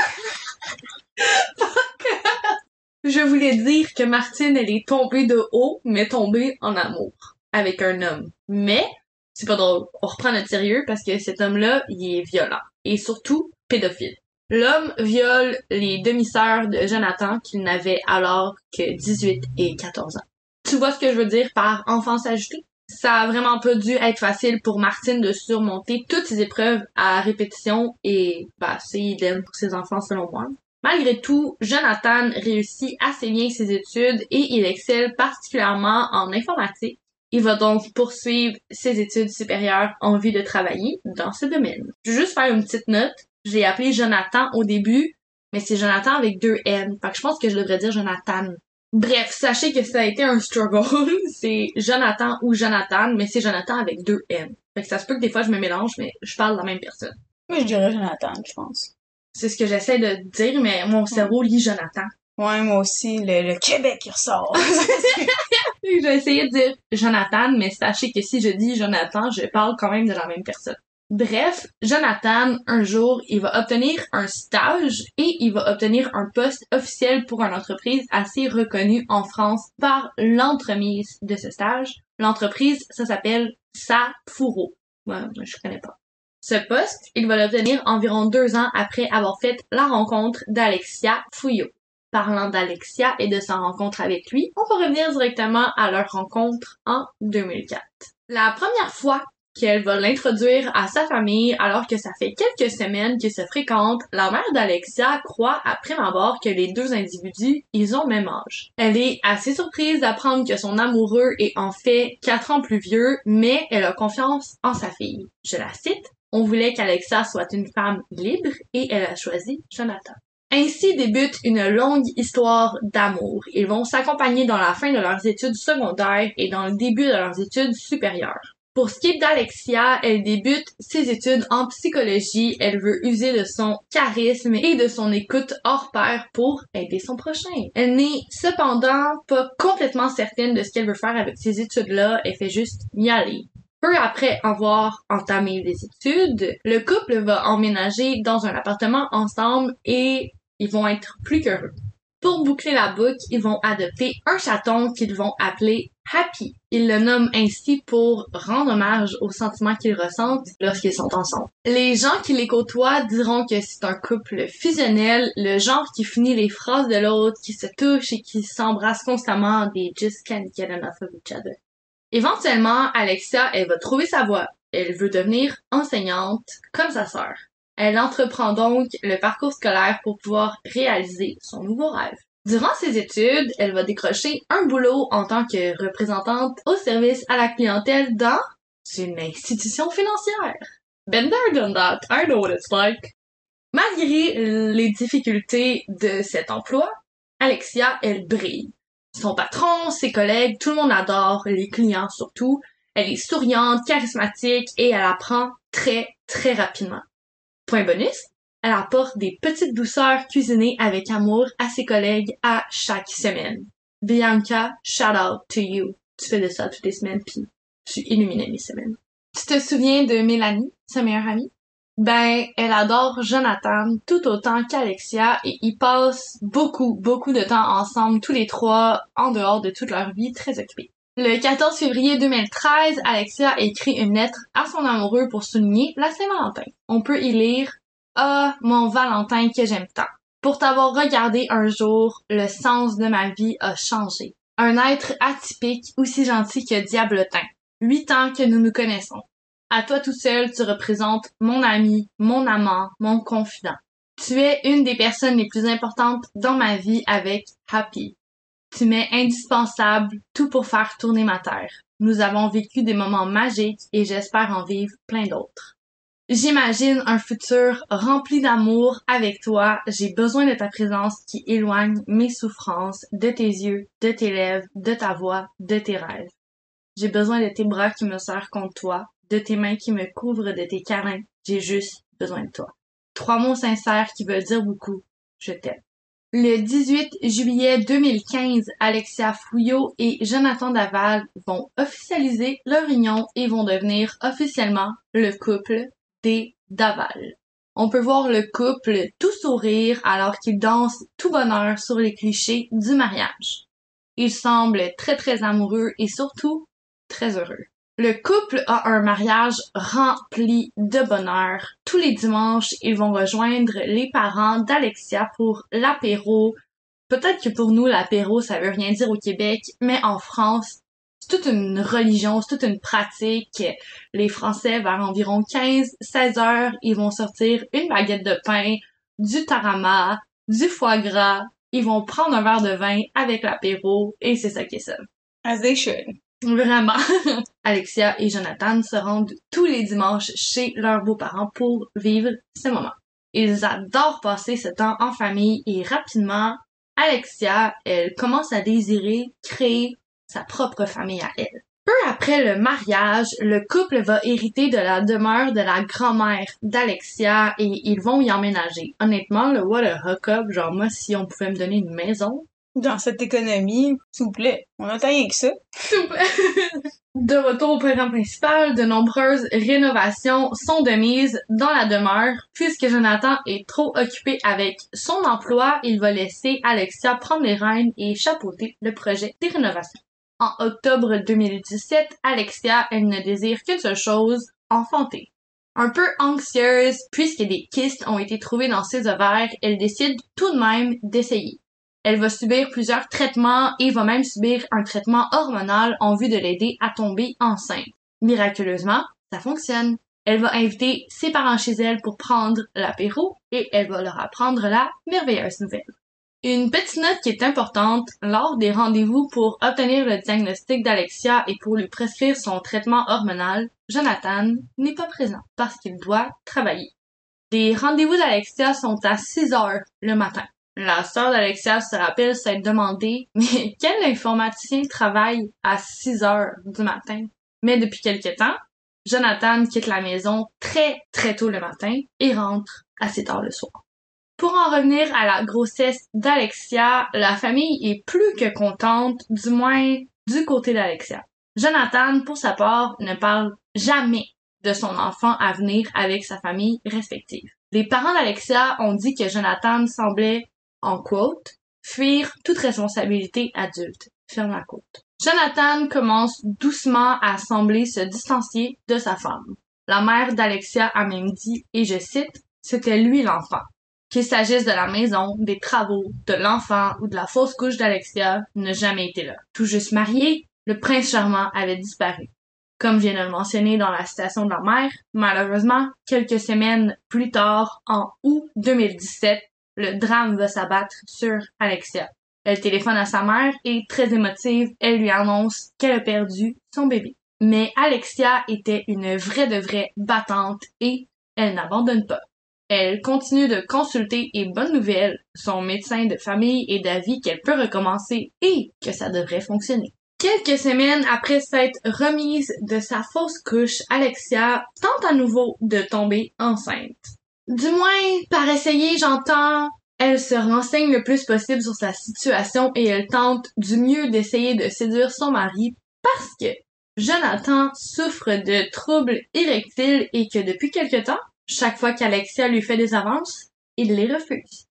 B: Je voulais dire que Martine, elle est tombée de haut, mais tombée en amour avec un homme. Mais c'est pas drôle. On reprend notre sérieux parce que cet homme-là, il est violent. Et surtout, pédophile. L'homme viole les demi-sœurs de Jonathan qu'il n'avait alors que 18 et 14 ans. Tu vois ce que je veux dire par enfance ajoutée? Ça a vraiment pas dû être facile pour Martine de surmonter toutes ces épreuves à répétition et bah c'est idem pour ses enfants selon moi. Malgré tout, Jonathan réussit assez bien ses études et il excelle particulièrement en informatique. Il va donc poursuivre ses études supérieures en vue de travailler dans ce domaine. Je vais juste faire une petite note. J'ai appelé Jonathan au début, mais c'est Jonathan avec deux N. Fait que je pense que je devrais dire Jonathan. Bref, sachez que ça a été un struggle. c'est Jonathan ou Jonathan, mais c'est Jonathan avec deux N. Fait que ça se peut que des fois je me mélange, mais je parle de la même personne.
A: Moi, je dirais Jonathan, je pense.
B: C'est ce que j'essaie de dire, mais mon cerveau lit Jonathan.
A: Ouais, moi aussi, le, le Québec, il ressort.
B: J'ai essayé de dire Jonathan, mais sachez que si je dis Jonathan, je parle quand même de la même personne. Bref, Jonathan, un jour, il va obtenir un stage et il va obtenir un poste officiel pour une entreprise assez reconnue en France par l'entremise de ce stage. L'entreprise, ça s'appelle Safuro. Ouais, je connais pas. Ce poste, il va l'obtenir environ deux ans après avoir fait la rencontre d'Alexia Fouillot. Parlant d'Alexia et de sa rencontre avec lui, on va revenir directement à leur rencontre en 2004. La première fois qu'elle va l'introduire à sa famille alors que ça fait quelques semaines qu'ils se fréquentent, la mère d'Alexia croit après ma abord que les deux individus, ils ont même âge. Elle est assez surprise d'apprendre que son amoureux est en fait quatre ans plus vieux, mais elle a confiance en sa fille. Je la cite. On voulait qu'Alexa soit une femme libre et elle a choisi Jonathan. Ainsi débute une longue histoire d'amour. Ils vont s'accompagner dans la fin de leurs études secondaires et dans le début de leurs études supérieures. Pour ce qui est d'Alexia, elle débute ses études en psychologie. Elle veut user de son charisme et de son écoute hors pair pour aider son prochain. Elle n'est cependant pas complètement certaine de ce qu'elle veut faire avec ces études-là. Elle fait juste y aller. Peu après avoir entamé les études, le couple va emménager dans un appartement ensemble et ils vont être plus qu'heureux. Pour boucler la boucle, ils vont adopter un chaton qu'ils vont appeler Happy. Ils le nomment ainsi pour rendre hommage aux sentiments qu'ils ressentent lorsqu'ils sont ensemble. Les gens qui les côtoient diront que c'est un couple fusionnel, le genre qui finit les phrases de l'autre, qui se touche et qui s'embrasse constamment, des just can't get enough of each other. Éventuellement, Alexia, elle va trouver sa voie. Elle veut devenir enseignante comme sa sœur. Elle entreprend donc le parcours scolaire pour pouvoir réaliser son nouveau rêve. Durant ses études, elle va décrocher un boulot en tant que représentante au service à la clientèle dans une institution financière. Been there, done that. I know what it's like. Malgré les difficultés de cet emploi, Alexia, elle brille. Son patron, ses collègues, tout le monde adore, les clients surtout. Elle est souriante, charismatique et elle apprend très, très rapidement. Point bonus, elle apporte des petites douceurs cuisinées avec amour à ses collègues à chaque semaine. Bianca, shout out to you. Tu fais de ça toutes les semaines puis tu illuminais mes semaines. Tu te souviens de Mélanie, sa meilleure amie? Ben, elle adore Jonathan tout autant qu'Alexia et ils passent beaucoup, beaucoup de temps ensemble tous les trois en dehors de toute leur vie très occupée. Le 14 février 2013, Alexia écrit une lettre à son amoureux pour souligner la Saint-Valentin. On peut y lire Ah, mon Valentin que j'aime tant. Pour t'avoir regardé un jour, le sens de ma vie a changé. Un être atypique, aussi gentil que diablotin. Huit ans que nous nous connaissons. À toi tout seul, tu représentes mon ami, mon amant, mon confident. Tu es une des personnes les plus importantes dans ma vie avec Happy. Tu m'es indispensable, tout pour faire tourner ma terre. Nous avons vécu des moments magiques et j'espère en vivre plein d'autres. J'imagine un futur rempli d'amour avec toi. J'ai besoin de ta présence qui éloigne mes souffrances de tes yeux, de tes lèvres, de ta voix, de tes rêves. J'ai besoin de tes bras qui me serrent contre toi, de tes mains qui me couvrent de tes câlins. J'ai juste besoin de toi. Trois mots sincères qui veulent dire beaucoup. Je t'aime. Le 18 juillet 2015, Alexia Fouillot et Jonathan Daval vont officialiser leur union et vont devenir officiellement le couple des Daval. On peut voir le couple tout sourire alors qu'ils dansent tout bonheur sur les clichés du mariage. Ils semblent très très amoureux et surtout très heureux. Le couple a un mariage rempli de bonheur. Tous les dimanches, ils vont rejoindre les parents d'Alexia pour l'apéro. Peut-être que pour nous, l'apéro, ça veut rien dire au Québec, mais en France, c'est toute une religion, c'est toute une pratique. Les Français, vers environ 15-16 heures, ils vont sortir une baguette de pain, du tarama, du foie gras, ils vont prendre un verre de vin avec l'apéro, et c'est ça qui est ça.
A: As they should.
B: Vraiment. Alexia et Jonathan se rendent tous les dimanches chez leurs beaux-parents pour vivre ce moment. Ils adorent passer ce temps en famille et rapidement, Alexia, elle commence à désirer créer sa propre famille à elle. Peu après le mariage, le couple va hériter de la demeure de la grand-mère d'Alexia et ils vont y emménager. Honnêtement, le what a hook-up, genre moi, si on pouvait me donner une maison,
A: Dans cette économie, s'il vous plaît, on attend rien que ça.
B: De retour au programme principal, de nombreuses rénovations sont de mise dans la demeure. Puisque Jonathan est trop occupé avec son emploi, il va laisser Alexia prendre les rênes et chapeauter le projet des rénovations. En octobre 2017, Alexia, elle ne désire qu'une seule chose, enfanter. Un peu anxieuse, puisque des kystes ont été trouvés dans ses ovaires, elle décide tout de même d'essayer. Elle va subir plusieurs traitements et va même subir un traitement hormonal en vue de l'aider à tomber enceinte. Miraculeusement, ça fonctionne. Elle va inviter ses parents chez elle pour prendre l'apéro et elle va leur apprendre la merveilleuse nouvelle. Une petite note qui est importante, lors des rendez-vous pour obtenir le diagnostic d'Alexia et pour lui prescrire son traitement hormonal, Jonathan n'est pas présent parce qu'il doit travailler. Les rendez-vous d'Alexia sont à 6 heures le matin. La sœur d'Alexia se rappelle s'être demandé mais quel informaticien travaille à 6 heures du matin? Mais depuis quelque temps, Jonathan quitte la maison très très tôt le matin et rentre assez tard le soir. Pour en revenir à la grossesse d'Alexia, la famille est plus que contente, du moins du côté d'Alexia. Jonathan, pour sa part, ne parle jamais de son enfant à venir avec sa famille respective. Les parents d'Alexia ont dit que Jonathan semblait en quote, fuir toute responsabilité adulte. La. Jonathan commence doucement à sembler se distancier de sa femme. La mère d'Alexia a même dit, et je cite, c'était lui l'enfant. Qu'il s'agisse de la maison, des travaux, de l'enfant ou de la fausse couche d'Alexia, n'a jamais été là. Tout juste marié, le prince charmant avait disparu. Comme je de le mentionner dans la citation de la mère, malheureusement, quelques semaines plus tard, en août 2017, le drame va s'abattre sur Alexia. Elle téléphone à sa mère et, très émotive, elle lui annonce qu'elle a perdu son bébé. Mais Alexia était une vraie de vraie battante et elle n'abandonne pas. Elle continue de consulter et bonne nouvelle, son médecin de famille est d'avis qu'elle peut recommencer et que ça devrait fonctionner. Quelques semaines après s'être remise de sa fausse couche, Alexia tente à nouveau de tomber enceinte. Du moins, par essayer, j'entends, elle se renseigne le plus possible sur sa situation et elle tente du mieux d'essayer de séduire son mari parce que Jonathan souffre de troubles érectiles et que depuis quelque temps, chaque fois qu'Alexia lui fait des avances, il les refuse.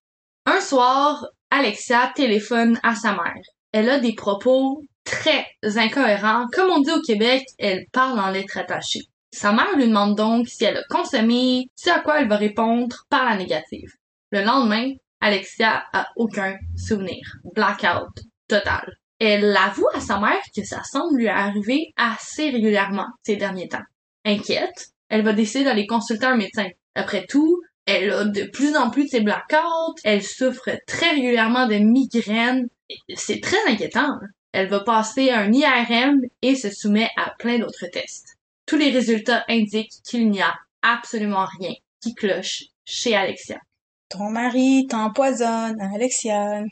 B: Un soir, Alexia téléphone à sa mère. Elle a des propos très incohérents. Comme on dit au Québec, elle parle en lettres attachées. Sa mère lui demande donc si elle a consommé, ce à quoi elle va répondre par la négative. Le lendemain, Alexia a aucun souvenir. Blackout total. Elle avoue à sa mère que ça semble lui arriver assez régulièrement ces derniers temps. Inquiète, elle va décider d'aller consulter un médecin. Après tout, elle a de plus en plus de ses blackouts, elle souffre très régulièrement de migraines. C'est très inquiétant. Elle va passer un IRM et se soumet à plein d'autres tests. Tous les résultats indiquent qu'il n'y a absolument rien qui cloche chez Alexia.
A: Ton mari t'empoisonne, Alexia.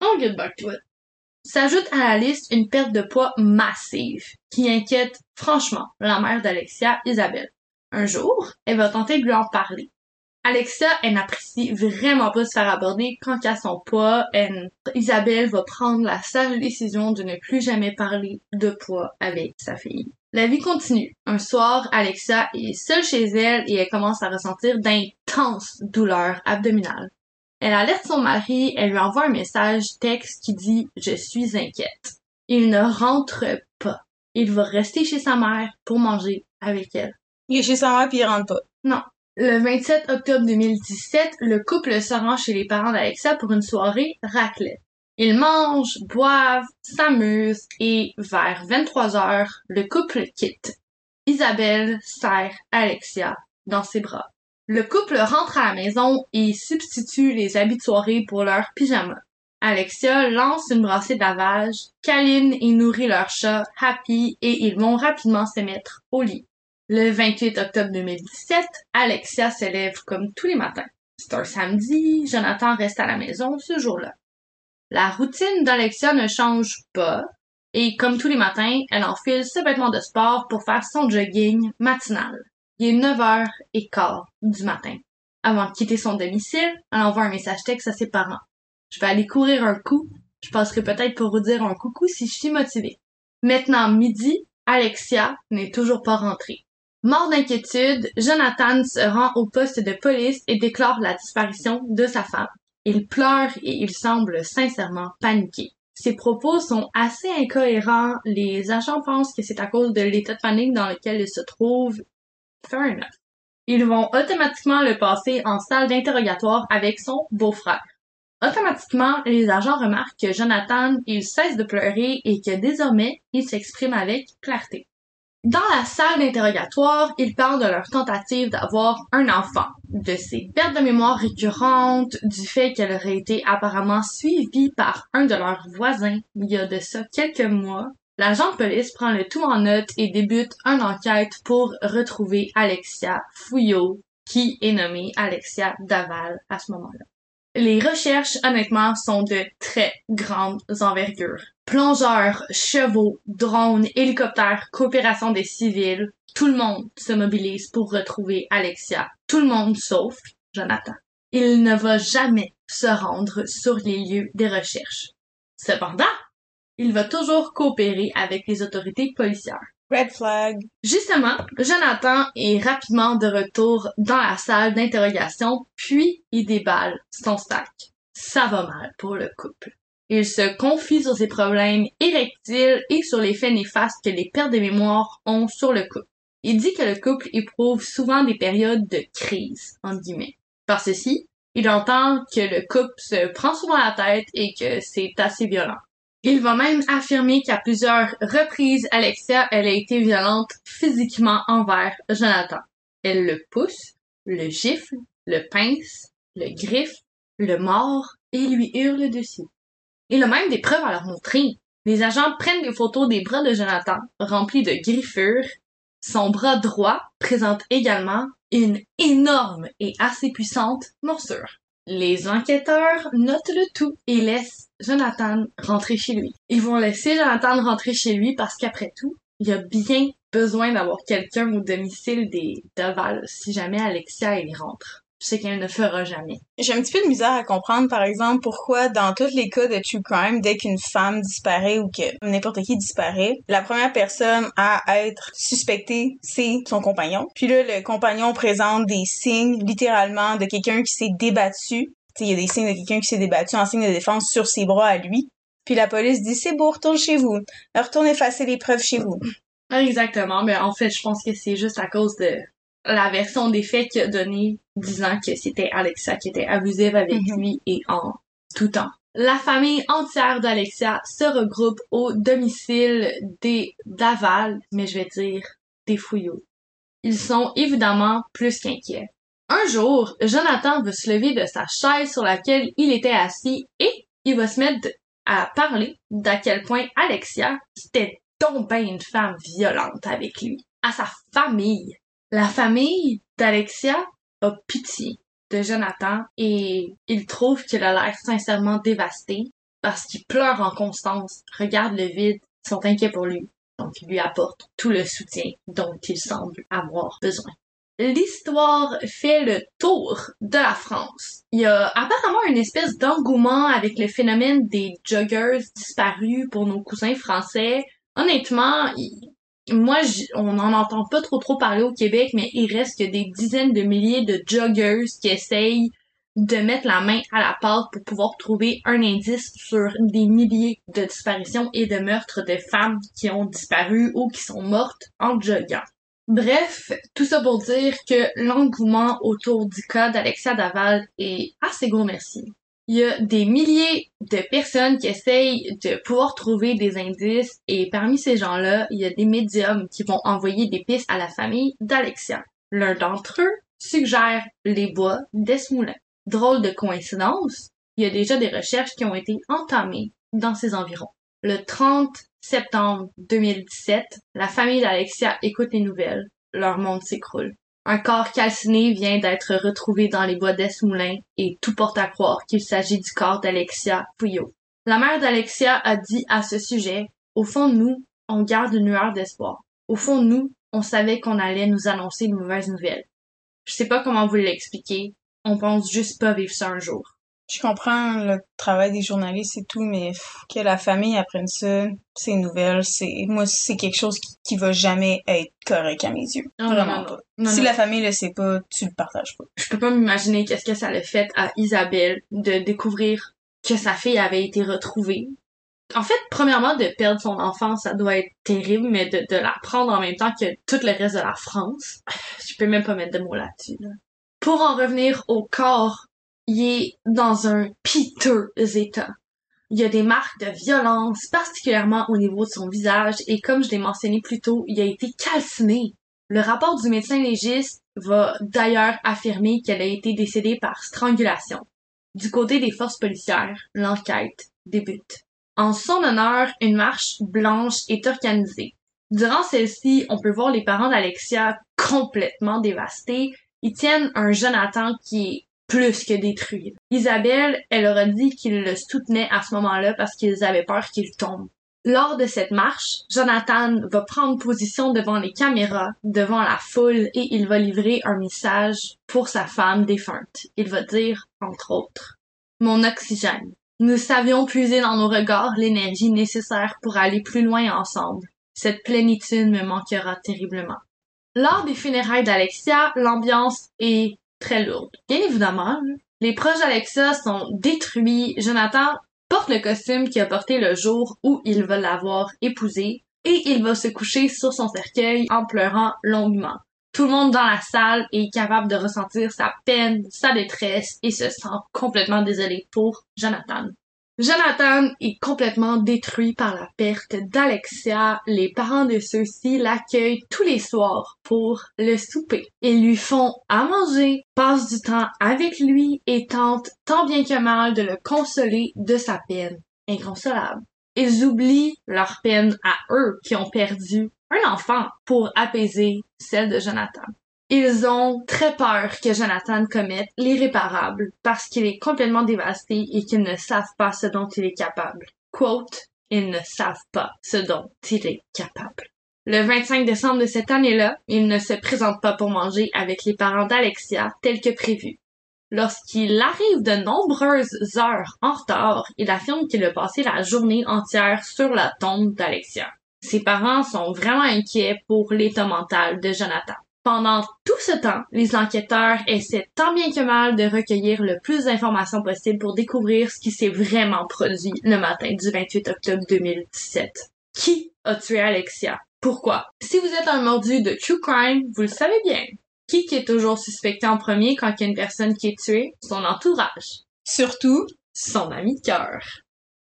B: On get back to it. S'ajoute à la liste une perte de poids massive qui inquiète franchement la mère d'Alexia, Isabelle. Un jour, elle va tenter de lui en parler. Alexia, elle n'apprécie vraiment pas se faire aborder quant à son poids. Elle- Isabelle va prendre la sage décision de ne plus jamais parler de poids avec sa fille. La vie continue. Un soir, Alexia est seule chez elle et elle commence à ressentir d'intenses douleurs abdominales. Elle alerte son mari, elle lui envoie un message texte qui dit « Je suis inquiète ». Il ne rentre pas. Il va rester chez sa mère pour manger avec elle.
A: Il est chez sa mère puis il rentre pas.
B: Le 27 octobre 2017, le couple se rend chez les parents d'Alexa pour une soirée raclette. Ils mangent, boivent, s'amusent et vers 23 heures, le couple quitte. Isabelle serre Alexia dans ses bras. Le couple rentre à la maison et substitue les habits de soirée pour leurs pyjamas. Alexia lance une brassée de lavage, câline et nourrit leur chat, Happy, et ils vont rapidement se mettre au lit. Le 28 octobre 2017, Alexia se lève comme tous les matins. C'est un samedi, Jonathan reste à la maison ce jour-là. La routine d'Alexia ne change pas, et comme tous les matins, elle enfile ses vêtements de sport pour faire son jogging matinal. Il est 9h15 du matin. Avant de quitter son domicile, elle envoie un message texte à ses parents. Je vais aller courir un coup. Je passerai peut-être pour vous dire un coucou si je suis motivée. Maintenant midi, Alexia n'est toujours pas rentrée. Mort d'inquiétude, Jonathan se rend au poste de police et déclare la disparition de sa femme. Il pleure et il semble sincèrement paniqué. Ses propos sont assez incohérents. Les agents pensent que c'est à cause de l'état de panique dans lequel il se trouve. Fair enough. Ils vont automatiquement le passer en salle d'interrogatoire avec son beau-frère. Automatiquement, les agents remarquent que Jonathan, il cesse de pleurer et que désormais, il s'exprime avec clarté. Dans la salle d'interrogatoire, ils parlent de leur tentative d'avoir un enfant, de ses pertes de mémoire récurrentes, du fait qu'elle aurait été apparemment suivie par un de leurs voisins il y a de ça quelques mois. L'agent de police prend le tout en note et débute une enquête pour retrouver Alexia Fouillot, qui est nommée Alexia Daval à ce moment-là. Les recherches, honnêtement, sont de très grandes envergures. Plongeurs, chevaux, drones, hélicoptères, coopération des civils, tout le monde se mobilise pour retrouver Alexia. Tout le monde sauf Jonathan. Il ne va jamais se rendre sur les lieux des recherches. Cependant, il va toujours coopérer avec les autorités policières.
A: Red flag.
B: Justement, Jonathan est rapidement de retour dans la salle d'interrogation, puis il déballe son sac. Ça va mal pour le couple. Il se confie sur ses problèmes érectiles et sur les faits néfastes que les pertes de mémoire ont sur le couple. Il dit que le couple éprouve souvent des périodes de crise, en guillemets. Par ceci, il entend que le couple se prend souvent la tête et que c'est assez violent. Il va même affirmer qu'à plusieurs reprises, Alexia, elle a été violente physiquement envers Jonathan. Elle le pousse, le gifle, le pince, le griffe, le mord et lui hurle dessus. Il a même des preuves à leur montrer. Les agents prennent des photos des bras de Jonathan, remplis de griffures. Son bras droit présente également une énorme et assez puissante morsure. Les enquêteurs notent le tout et laissent Jonathan rentrer chez lui. Ils vont laisser Jonathan rentrer chez lui parce qu'après tout, il y a bien besoin d'avoir quelqu'un au domicile des Deval si jamais Alexia y rentre. Sais qu'elle ne fera jamais.
A: J'ai un petit peu de misère à comprendre, par exemple, pourquoi dans tous les cas de true crime, dès qu'une femme disparaît ou que n'importe qui disparaît, la première personne à être suspectée, c'est son compagnon. Puis là, le compagnon présente des signes, littéralement, de quelqu'un qui s'est débattu. Il y a des signes de quelqu'un qui s'est débattu en signe de défense sur ses bras à lui. Puis la police dit, c'est beau, retourne chez vous. Retourne effacer les preuves chez vous.
B: Exactement, mais en fait, je pense que c'est juste à cause de la version des faits qu'il a donnée disant que c'était Alexia qui était abusive avec
A: Mhm.
B: lui et en tout temps. La famille entière d'Alexia se regroupe au domicile des Daval, mais je vais dire des Fouillots. Ils sont évidemment plus qu'inquiets. Un jour, Jonathan va se lever de sa chaise sur laquelle il était assis et il va se mettre à parler d'à quel point Alexia, c'était donc ben une femme violente avec lui. À sa famille. La famille d'Alexia a pitié de Jonathan et il trouve qu'il a l'air sincèrement dévasté parce qu'il pleure en constance, regarde le vide, sont inquiets pour lui. Donc il lui apporte tout le soutien dont il semble avoir besoin. L'histoire fait le tour de la France. Il y a apparemment une espèce d'engouement avec le phénomène des joggers disparus pour nos cousins français. Honnêtement, moi, on n'en entend pas trop trop parler au Québec, mais il reste que des dizaines de milliers de joggers qui essayent de mettre la main à la pâte pour pouvoir trouver un indice sur des milliers de disparitions et de meurtres de femmes qui ont disparu ou qui sont mortes en joguant. Bref, tout ça pour dire que l'engouement autour du cas d'Alexia Daval est assez gros merci. Il y a des milliers de personnes qui essayent de pouvoir trouver des indices et parmi ces gens-là, il y a des médiums qui vont envoyer des pistes à la famille d'Alexia. L'un d'entre eux suggère les bois d'Esmoulin. Drôle de coïncidence, il y a déjà des recherches qui ont été entamées dans ces environs. Le 30 septembre 2017, la famille d'Alexia écoute les nouvelles. Leur monde s'écroule. Un corps calciné vient d'être retrouvé dans les bois d'Esmoulin et tout porte à croire qu'il s'agit du corps d'Alexia Fouillot. La mère d'Alexia a dit à ce sujet, au fond de nous, on garde une lueur d'espoir. Au fond de nous, on savait qu'on allait nous annoncer de mauvaises nouvelles. Je sais pas comment vous l'expliquer, on pense juste pas vivre ça un jour.
A: Je comprends le travail des journalistes et tout, mais que la famille apprenne ça, ces nouvelles, c'est moi c'est quelque chose qui, qui va jamais être correct à mes yeux.
B: Non,
A: Vraiment
B: non,
A: pas.
B: non,
A: si la famille le sait pas, tu le partages pas.
B: Je peux pas m'imaginer qu'est-ce que ça l'a fait à Isabelle de découvrir que sa fille avait été retrouvée. En fait, premièrement, de perdre son enfant, ça doit être terrible, mais de, de l'apprendre en même temps que tout le reste de la France, je peux même pas mettre de mots là-dessus. là. Pour en revenir au corps, il est dans un piteux état. Il y a des marques de violence, particulièrement au niveau de son visage, et comme je l'ai mentionné plus tôt, il a été calciné. Le rapport du médecin légiste va d'ailleurs affirmer qu'elle a été décédée par strangulation. Du côté des forces policières, l'enquête débute. En son honneur, une marche blanche est organisée. Durant celle-ci, on peut voir les parents d'Alexia complètement dévastés. Ils tiennent un Jonathan qui est plus que détruit. Isabelle, elle aura dit qu'ils le soutenaient à ce moment-là parce qu'ils avaient peur qu'il tombe. Lors de cette marche, Jonathan va prendre position devant les caméras, devant la foule, et il va livrer un message pour sa femme défunte. Il va dire, entre autres, Mon oxygène. Nous savions puiser dans nos regards l'énergie nécessaire pour aller plus loin ensemble. Cette plénitude me manquera terriblement. Lors des funérailles d'Alexia, l'ambiance est très lourde. Bien évidemment, les proches d'Alexia sont détruits. Jonathan porte le costume qu'il a porté le jour où il va l'avoir épousé et il va se coucher sur son cercueil en pleurant longuement. Tout le monde dans la salle est capable de ressentir sa peine, sa détresse et se sent complètement désolé pour Jonathan. Jonathan est complètement détruit par la perte d'Alexia. Les parents de ceux-ci l'accueillent tous les soirs pour le souper. Ils lui font à manger, passent du temps avec lui et tentent tant bien que mal de le consoler de sa peine. Inconsolable. Ils oublient leur peine à eux qui ont perdu un enfant pour apaiser celle de Jonathan. Ils ont très peur que Jonathan commette l'irréparable parce qu'il est complètement dévasté et qu'ils ne savent pas ce dont il est capable. Quote, ils ne savent pas ce dont il est capable. Le 25 décembre de cette année-là, il ne se présente pas pour manger avec les parents d'Alexia tel que prévu. Lorsqu'il arrive de nombreuses heures en retard, il affirme qu'il a passé la journée entière sur la tombe d'Alexia. Ses parents sont vraiment inquiets pour l'état mental de Jonathan. Pendant tout ce temps, les enquêteurs essaient tant bien que mal de recueillir le plus d'informations possible pour découvrir ce qui s'est vraiment produit le matin du 28 octobre 2017. Qui a tué Alexia? Pourquoi? Si vous êtes un mordu de true crime, vous le savez bien. Qui est toujours suspecté en premier quand il y a une personne qui est tuée? Son entourage.
A: Surtout,
B: Son ami de cœur.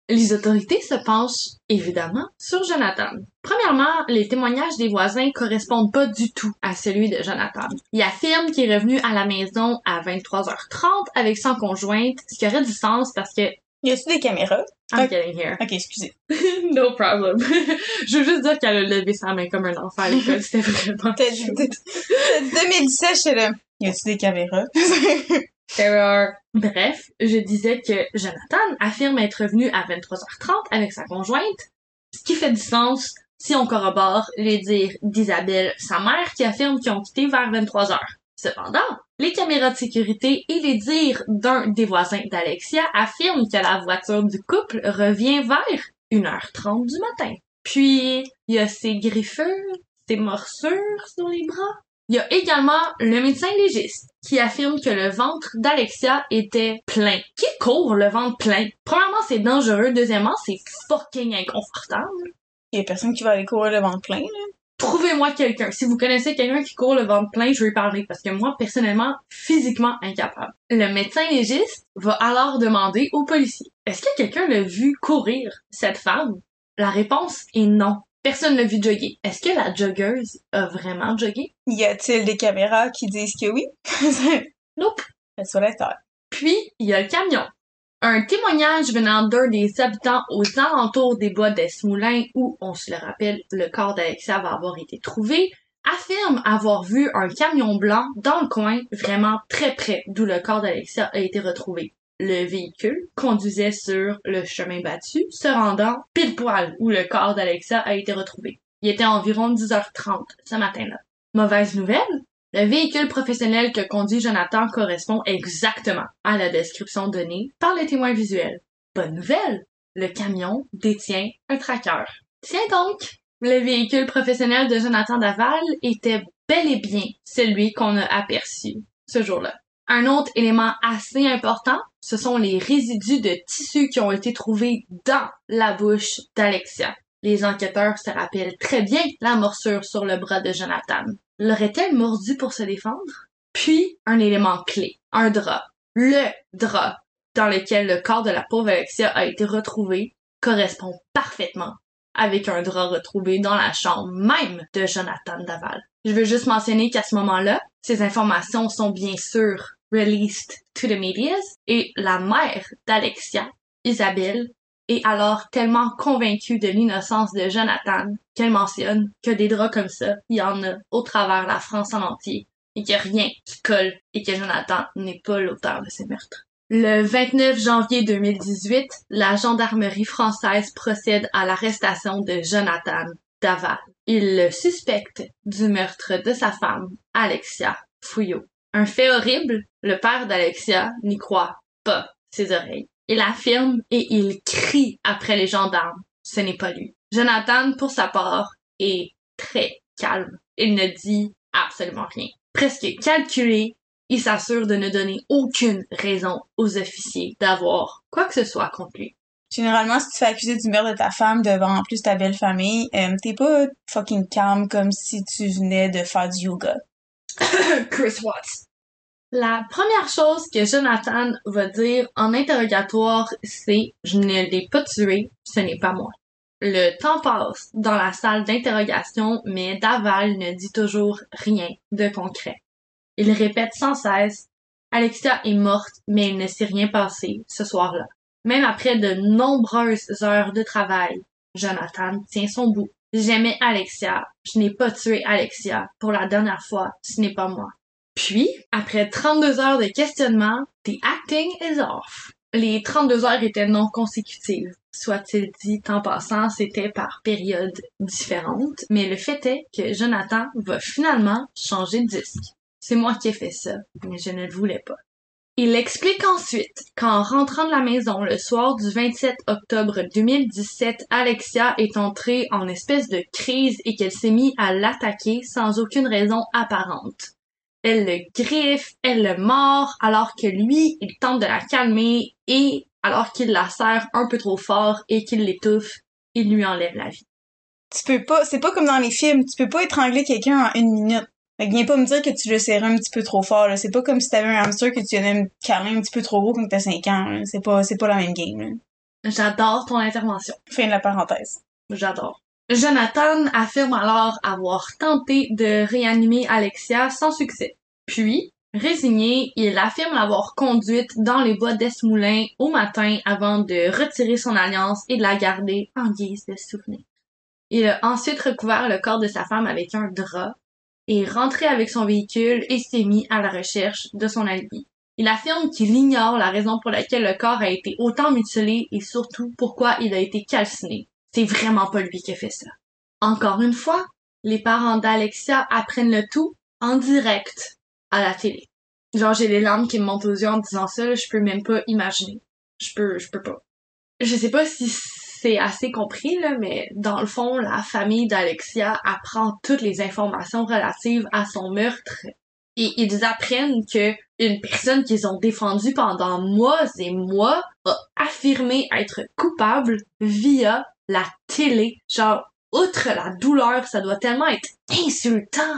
B: Les autorités se penchent, évidemment, sur Jonathan. Premièrement, les témoignages des voisins correspondent pas du tout à celui de Jonathan. Il affirme qu'il est revenu à la maison à 23h30 avec son conjointe, ce qui aurait du sens parce que
A: y a-tu des caméras?
B: I'm
A: Ok.
B: getting here.
A: Ok, excusez.
B: no problem. Je veux juste dire qu'elle a levé sa main comme un enfant à l'école. C'était vraiment
A: T'as
B: cute.
A: dit- t'as- 2017, j'étais là. Y a-tu des caméras?
B: Bref, je disais que Jonathan affirme être revenu à 23h30 avec sa conjointe, ce qui fait du sens si on corrobore les dires d'Isabelle, sa mère, qui affirme qu'ils ont quitté vers 23h. Cependant, les caméras de sécurité et les dires d'un des voisins d'Alexia affirment que la voiture du couple revient vers 1h30 du matin. Puis, il y a ses griffures, ses morsures sur les bras. Il y a également le médecin légiste qui affirme que le ventre d'Alexia était plein. Qui court le ventre plein? Premièrement, c'est dangereux. Deuxièmement, c'est fucking inconfortable.
A: Il y a personne qui va aller courir le ventre plein, là.
B: Trouvez-moi quelqu'un. Si vous connaissez quelqu'un qui court le ventre plein, je vais parler parce que moi, personnellement, physiquement incapable. Le médecin légiste va alors demander au policier Est-ce que quelqu'un l'a vu courir cette femme? La réponse est non. Personne l'a vu jogger. Est-ce que la joggeuse a vraiment joggé?
A: Y a-t-il des caméras qui disent que oui?
B: Nope.
A: Elle sur la terre.
B: Puis, il y a le camion. Un témoignage venant d'un des habitants aux alentours des bois d'Esmoulin, où, on se le rappelle, le corps d'Alexia va avoir été trouvé, affirme avoir vu un camion blanc dans le coin, vraiment très près d'où le corps d'Alexia a été retrouvé. Le véhicule conduisait sur le chemin battu, se rendant pile poil où le corps d'Alexia a été retrouvé. Il était environ 10h30 ce matin-là. Mauvaise nouvelle, le véhicule professionnel que conduit Jonathan correspond exactement à la description donnée par les témoins visuels. Bonne nouvelle, le camion détient un tracker. Tiens donc, le véhicule professionnel de Jonathan Daval était bel et bien celui qu'on a aperçu ce jour-là. Un autre élément assez important, ce sont les résidus de tissu qui ont été trouvés dans la bouche d'Alexia. Les enquêteurs se rappellent très bien la morsure sur le bras de Jonathan. L'aurait-elle mordu pour se défendre? Puis, un élément clé, un drap. Le drap dans lequel le corps de la pauvre Alexia a été retrouvé correspond parfaitement avec un drap retrouvé dans la chambre même de Jonathan Daval. Je veux juste mentionner qu'à ce moment-là, ces informations sont bien sûr released to the medias et la mère d'Alexia, Isabelle, est alors tellement convaincue de l'innocence de Jonathan qu'elle mentionne que des draps comme ça, il y en a au travers la France en entier et qu'il n'y a rien qui colle et que Jonathan n'est pas l'auteur de ces meurtres. Le 29 janvier 2018, la gendarmerie française procède à l'arrestation de Jonathan Daval. Il le suspecte du meurtre de sa femme, Alexia Fouillot. Un fait horrible, le père d'Alexia n'y croit pas ses oreilles. Il affirme et il crie après les gendarmes. Ce n'est pas lui. Jonathan, pour sa part, est très calme. Il ne dit absolument rien. Presque calculé, il s'assure de ne donner aucune raison aux officiers d'avoir quoi que ce soit contre.
A: Généralement, si tu fais accuser du meurtre de ta femme devant en plus ta belle famille, euh, t'es pas fucking calme comme si tu venais de faire du yoga.
B: Chris Watts. La première chose que Jonathan va dire en interrogatoire, c'est je ne l'ai pas tué, ce n'est pas moi. Le temps passe dans la salle d'interrogation, mais Daval ne dit toujours rien de concret. Il répète sans cesse Alexia est morte, mais il ne s'est rien passé ce soir-là. Même après de nombreuses heures de travail, Jonathan tient son bout. J'aimais Alexia. Je n'ai pas tué Alexia. Pour la dernière fois, ce n'est pas moi. Puis, après 32 heures de questionnement, the acting is off. Les 32 heures étaient non consécutives. Soit-il dit en passant, c'était par périodes différentes, mais le fait est que Jonathan va finalement changer de disque. C'est moi qui ai fait ça, mais je ne le voulais pas. Il explique ensuite qu'en rentrant de la maison le soir du 27 octobre 2017, Alexia est entrée en espèce de crise et qu'elle s'est mise à l'attaquer sans aucune raison apparente elle le griffe, elle le mord, alors que lui, il tente de la calmer et alors qu'il la serre un peu trop fort et qu'il l'étouffe, il lui enlève la vie.
A: Tu peux pas, c'est pas comme dans les films, tu peux pas étrangler quelqu'un en une minute. Fait viens pas me dire que tu le serrais un petit peu trop fort, là. C'est pas comme si t'avais un hamster que tu un câlin un petit peu trop gros quand t'as 5 ans, C'est pas, c'est pas la même game,
B: J'adore ton intervention.
A: Fin de la parenthèse.
B: J'adore. Jonathan affirme alors avoir tenté de réanimer Alexia sans succès. Puis, résigné, il affirme l'avoir conduite dans les bois d'Esmoulin au matin avant de retirer son alliance et de la garder en guise de souvenir. Il a ensuite recouvert le corps de sa femme avec un drap et rentré avec son véhicule et s'est mis à la recherche de son alibi. Il affirme qu'il ignore la raison pour laquelle le corps a été autant mutilé et surtout pourquoi il a été calciné. C'est vraiment pas lui qui a fait ça. Encore une fois, les parents d'Alexia apprennent le tout en direct à la télé. Genre, j'ai les larmes qui me montent aux yeux en disant ça, je peux même pas imaginer. Je peux, je peux pas. Je sais pas si c'est assez compris, là, mais dans le fond, la famille d'Alexia apprend toutes les informations relatives à son meurtre et ils apprennent que une personne qu'ils ont défendue pendant mois et mois a affirmé être coupable via la télé. Genre, outre la douleur, ça doit tellement être insultant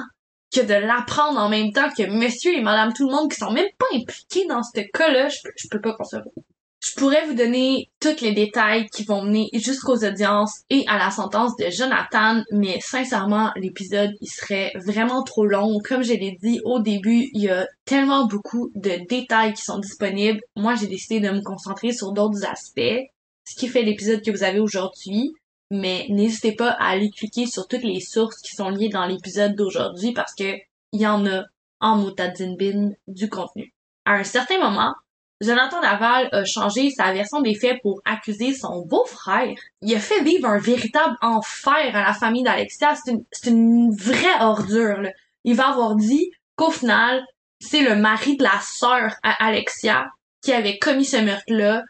B: que de l'apprendre en même temps que monsieur et madame tout le monde qui sont même pas impliqués dans ce cas-là, je peux, je peux pas concevoir. Je pourrais vous donner tous les détails qui vont mener jusqu'aux audiences et à la sentence de Jonathan, mais sincèrement, l'épisode, il serait vraiment trop long. Comme je l'ai dit au début, il y a tellement beaucoup de détails qui sont disponibles. Moi, j'ai décidé de me concentrer sur d'autres aspects, ce qui fait l'épisode que vous avez aujourd'hui. Mais n'hésitez pas à aller cliquer sur toutes les sources qui sont liées dans l'épisode d'aujourd'hui parce que il y en a en motadine bin du contenu. À un certain moment, Jonathan Daval a changé sa version des faits pour accuser son beau-frère. Il a fait vivre un véritable enfer à la famille d'Alexia. C'est une, vraie ordure. Il va avoir dit qu'au final, c'est le mari de la sœur à Alexia qui avait commis ce meurtre-là,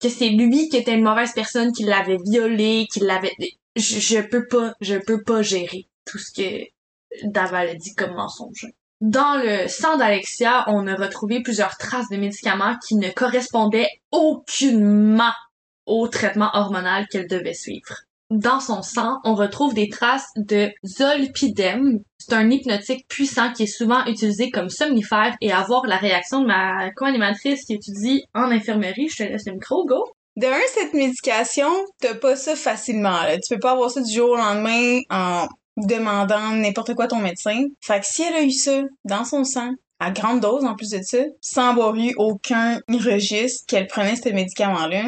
B: que c'est lui qui était une mauvaise personne, qui l'avait violé, qui l'avait... Je, je peux pas, je peux pas gérer tout ce que Daval a dit comme mensonge. Dans le sang d'Alexia, on a retrouvé plusieurs traces de médicaments qui ne correspondaient aucunement au traitement hormonal qu'elle devait suivre. Dans son sang, on retrouve des traces de zolpidem. C'est un hypnotique puissant qui est souvent utilisé comme somnifère et avoir la réaction de ma co-animatrice qui étudie en infirmerie. Je te laisse le micro, go!
A: De un, cette médication, t'as pas ça facilement. Là. Tu peux pas avoir ça du jour au lendemain en demandant n'importe quoi ton médecin. Fait que si elle a eu ça dans son sang, à grande dose en plus de ça, sans avoir eu aucun registre qu'elle prenait ce médicament-là,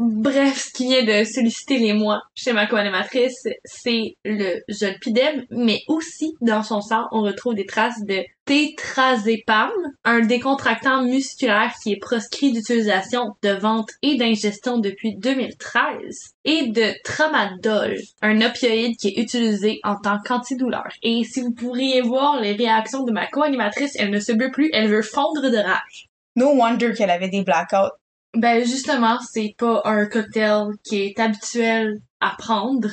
B: Bref, ce qui vient de solliciter les mois chez ma co-animatrice, c'est le zolpidem, mais aussi dans son sang, on retrouve des traces de tétrazépam, un décontractant musculaire qui est proscrit d'utilisation, de vente et d'ingestion depuis 2013, et de tramadol, un opioïde qui est utilisé en tant qu'antidouleur. Et si vous pourriez voir les réactions de ma co-animatrice, elle ne se veut plus, elle veut fondre de rage.
A: no wonder qu'elle avait des blackouts.
B: Ben justement, c'est pas un cocktail qui est habituel à prendre.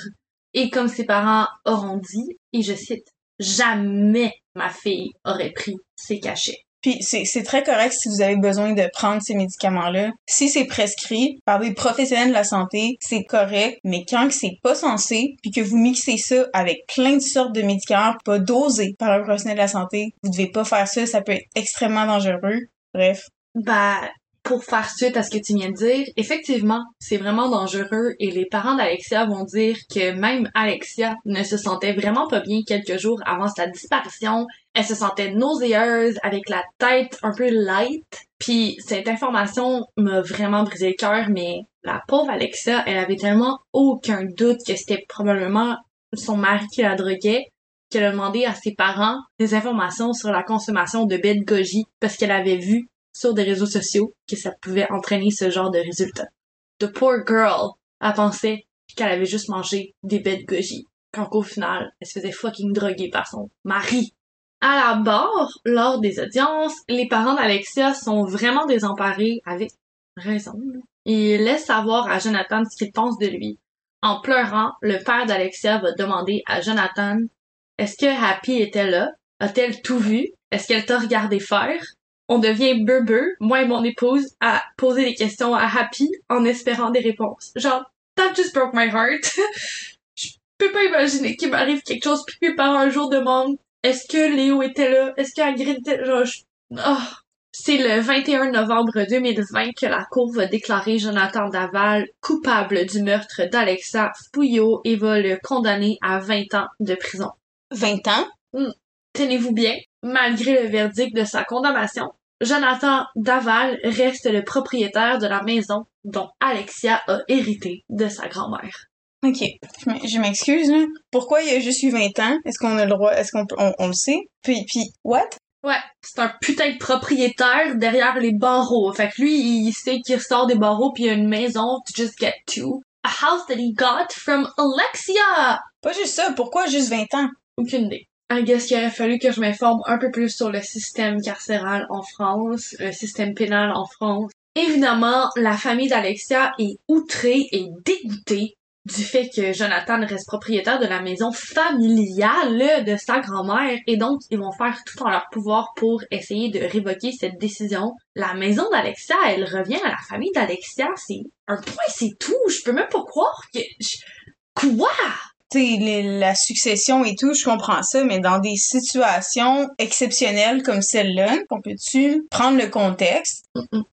B: Et comme ses parents auront dit, et je cite, jamais ma fille aurait pris ses cachets.
A: Puis c'est c'est très correct si vous avez besoin de prendre ces médicaments-là. Si c'est prescrit par des professionnels de la santé, c'est correct. Mais quand que c'est pas censé, puis que vous mixez ça avec plein de sortes de médicaments pas dosés par un professionnel de la santé, vous devez pas faire ça. Ça peut être extrêmement dangereux. Bref.
B: Ben, pour faire suite à ce que tu viens de dire, effectivement, c'est vraiment dangereux et les parents d'Alexia vont dire que même Alexia ne se sentait vraiment pas bien quelques jours avant sa disparition. Elle se sentait nauséeuse, avec la tête un peu light. Puis cette information m'a vraiment brisé le cœur, mais la pauvre Alexia, elle avait tellement aucun doute que c'était probablement son mari qui la droguait qu'elle a demandé à ses parents des informations sur la consommation de bêtes goji parce qu'elle avait vu sur des réseaux sociaux que ça pouvait entraîner ce genre de résultats. The poor girl, elle pensait qu'elle avait juste mangé des bêtes goji, quand qu'au final, elle se faisait fucking droguer par son mari. À la barre, lors des audiences, les parents d'Alexia sont vraiment désemparés avec raison. Ils laissent savoir à Jonathan ce qu'ils pensent de lui. En pleurant, le père d'Alexia va demander à Jonathan Est-ce que Happy était là? A-t-elle tout vu? Est-ce qu'elle t'a regardé faire? On devient beubeux, moi et mon épouse, à poser des questions à Happy en espérant des réponses. Genre, that just broke my heart. Je peux pas imaginer qu'il m'arrive quelque chose puis mes parents un jour demandent est-ce que Léo était là? Est-ce qu'Agrid était là? Je- oh. C'est le 21 novembre 2020 que la Cour va déclarer Jonathan Daval coupable du meurtre d'Alexa Fouillot et va le condamner à 20 ans de prison.
A: 20 ans?
B: Tenez-vous bien, malgré le verdict de sa condamnation, Jonathan Daval reste le propriétaire de la maison dont Alexia a hérité de sa grand-mère.
A: Ok. Je m'excuse, là. Pourquoi il a juste eu 20 ans? Est-ce qu'on a le droit? Est-ce qu'on on, on le sait? Puis, puis, what?
B: Ouais, c'est un putain de propriétaire derrière les barreaux. Fait que lui, il sait qu'il sort des barreaux puis il a une maison to just get to. A house that he got from Alexia!
A: Pas juste ça. Pourquoi juste 20 ans?
B: Aucune idée. I guess qu'il aurait fallu que je m'informe un peu plus sur le système carcéral en France, le système pénal en France. Évidemment, la famille d'Alexia est outrée et dégoûtée du fait que Jonathan reste propriétaire de la maison familiale de sa grand-mère et donc ils vont faire tout en leur pouvoir pour essayer de révoquer cette décision. La maison d'Alexia, elle revient à la famille d'Alexia, c'est un point, c'est tout. Je peux même pas croire que... Quoi?
A: Sais, la succession et tout, je comprends ça, mais dans des situations exceptionnelles comme celle-là, on peut-tu prendre le contexte?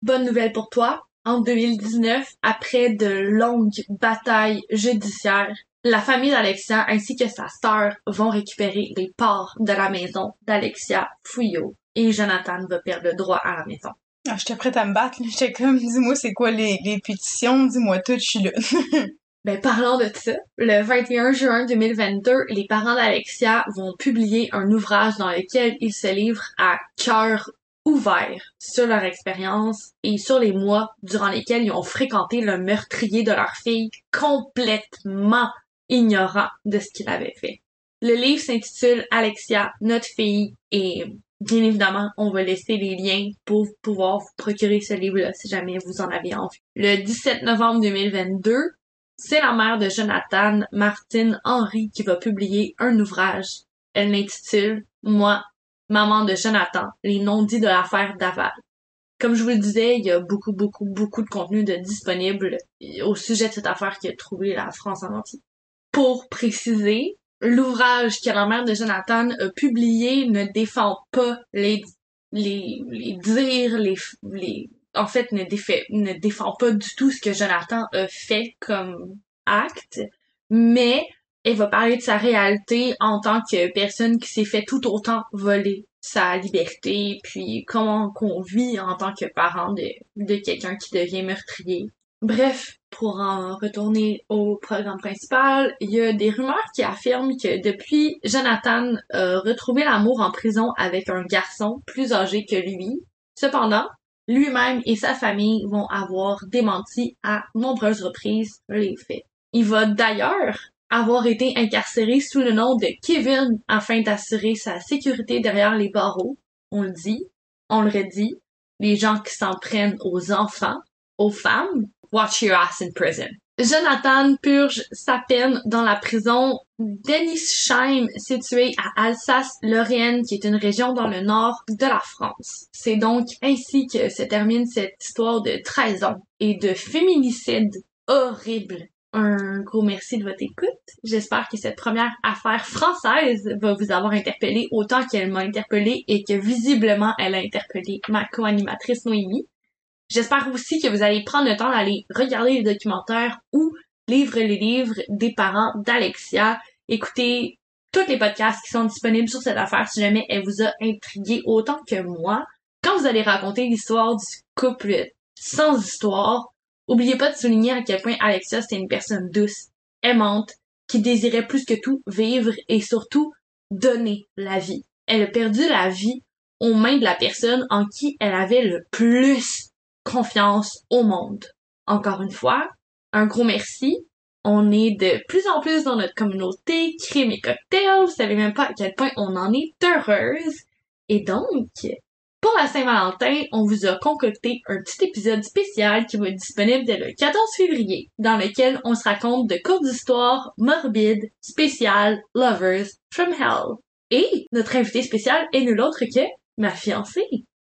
B: Bonne nouvelle pour toi. En 2019, après de longues batailles judiciaires, la famille d'Alexia ainsi que sa sœur vont récupérer les parts de la maison d'Alexia Fouillot et Jonathan va perdre le droit à la maison.
A: Ah, j'étais prête à me battre, j'étais comme, dis-moi c'est quoi les, les pétitions, dis-moi tout, je suis là.
B: Ben, parlant de ça, le 21 juin 2022, les parents d'Alexia vont publier un ouvrage dans lequel ils se livrent à cœur ouvert sur leur expérience et sur les mois durant lesquels ils ont fréquenté le meurtrier de leur fille complètement ignorant de ce qu'il avait fait. Le livre s'intitule Alexia, notre fille et bien évidemment, on va laisser les liens pour pouvoir vous procurer ce livre-là si jamais vous en avez envie. Le 17 novembre 2022, c'est la mère de Jonathan, Martine Henry, qui va publier un ouvrage. Elle l'intitule Moi, maman de Jonathan, les non-dits de l'affaire Daval. Comme je vous le disais, il y a beaucoup, beaucoup, beaucoup de contenu disponible au sujet de cette affaire qui a trouvé la France en entier. Pour préciser, l'ouvrage que la mère de Jonathan a publié ne défend pas les, les, les dires, les, en fait, ne, défait, ne défend pas du tout ce que Jonathan a fait comme acte, mais elle va parler de sa réalité en tant que personne qui s'est fait tout autant voler sa liberté, puis comment qu'on vit en tant que parent de, de quelqu'un qui devient meurtrier. Bref, pour en retourner au programme principal, il y a des rumeurs qui affirment que depuis Jonathan a retrouvé l'amour en prison avec un garçon plus âgé que lui. Cependant, lui-même et sa famille vont avoir démenti à nombreuses reprises les faits. Il va d'ailleurs avoir été incarcéré sous le nom de Kevin afin d'assurer sa sécurité derrière les barreaux. On le dit, on le redit, les gens qui s'en prennent aux enfants, aux femmes, watch your ass in prison. Jonathan purge sa peine dans la prison d'Enisheim, située à Alsace-Lorraine, qui est une région dans le nord de la France. C'est donc ainsi que se termine cette histoire de trahison et de féminicide horrible. Un gros merci de votre écoute. J'espère que cette première affaire française va vous avoir interpellé autant qu'elle m'a interpellé et que visiblement elle a interpellé ma co-animatrice Noémie. J'espère aussi que vous allez prendre le temps d'aller regarder les documentaires ou lire les livres des parents d'Alexia, écouter tous les podcasts qui sont disponibles sur cette affaire si jamais elle vous a intrigué autant que moi. Quand vous allez raconter l'histoire du couple sans histoire, oubliez pas de souligner à quel point Alexia c'était une personne douce, aimante, qui désirait plus que tout vivre et surtout donner la vie. Elle a perdu la vie aux mains de la personne en qui elle avait le plus confiance au monde. Encore une fois, un gros merci. On est de plus en plus dans notre communauté, crime et cocktails. Vous savez même pas à quel point on en est heureuse. Et donc, pour la Saint-Valentin, on vous a concocté un petit épisode spécial qui va être disponible dès le 14 février, dans lequel on se raconte de courtes histoires morbides, spéciales, lovers from hell. Et notre invité spécial est nul autre que ma fiancée.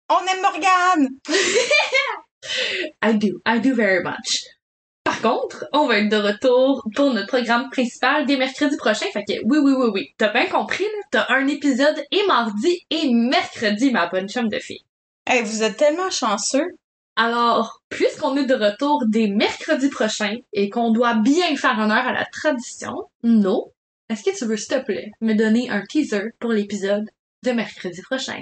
A: On aime Morgane!
B: I do, I do very much. Par contre, on va être de retour pour notre programme principal dès mercredi prochain. Fait que oui, oui, oui, oui. T'as bien compris, là? T'as un épisode et mardi et mercredi, ma bonne chum de fille.
A: Hey, vous êtes tellement chanceux.
B: Alors, puisqu'on est de retour dès mercredi prochain et qu'on doit bien faire honneur à la tradition, non, est-ce que tu veux, s'il te plaît, me donner un teaser pour l'épisode de mercredi prochain?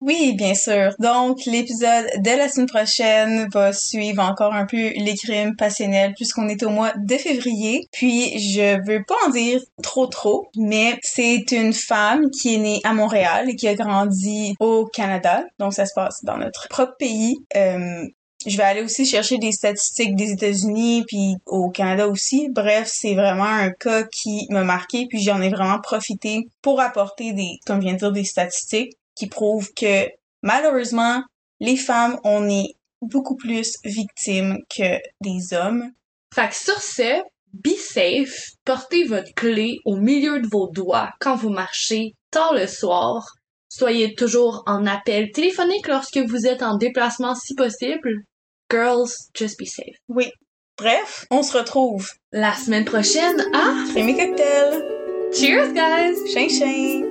A: Oui, bien sûr. Donc, l'épisode de la semaine prochaine va suivre encore un peu les crimes passionnels puisqu'on est au mois de février. Puis, je veux pas en dire trop trop, mais c'est une femme qui est née à Montréal et qui a grandi au Canada. Donc, ça se passe dans notre propre pays. Euh, je vais aller aussi chercher des statistiques des États-Unis puis au Canada aussi. Bref, c'est vraiment un cas qui m'a marqué puis j'en ai vraiment profité pour apporter des, comme je de dire, des statistiques qui prouve que malheureusement, les femmes, on est beaucoup plus victimes que des hommes.
B: Fait que sur ce, be safe, portez votre clé au milieu de vos doigts quand vous marchez tard le soir. Soyez toujours en appel téléphonique lorsque vous êtes en déplacement si possible. Girls, just be safe.
A: Oui. Bref, on se retrouve
B: La semaine prochaine à
A: Crémy Cocktail.
B: Cheers guys!
A: Chien chien.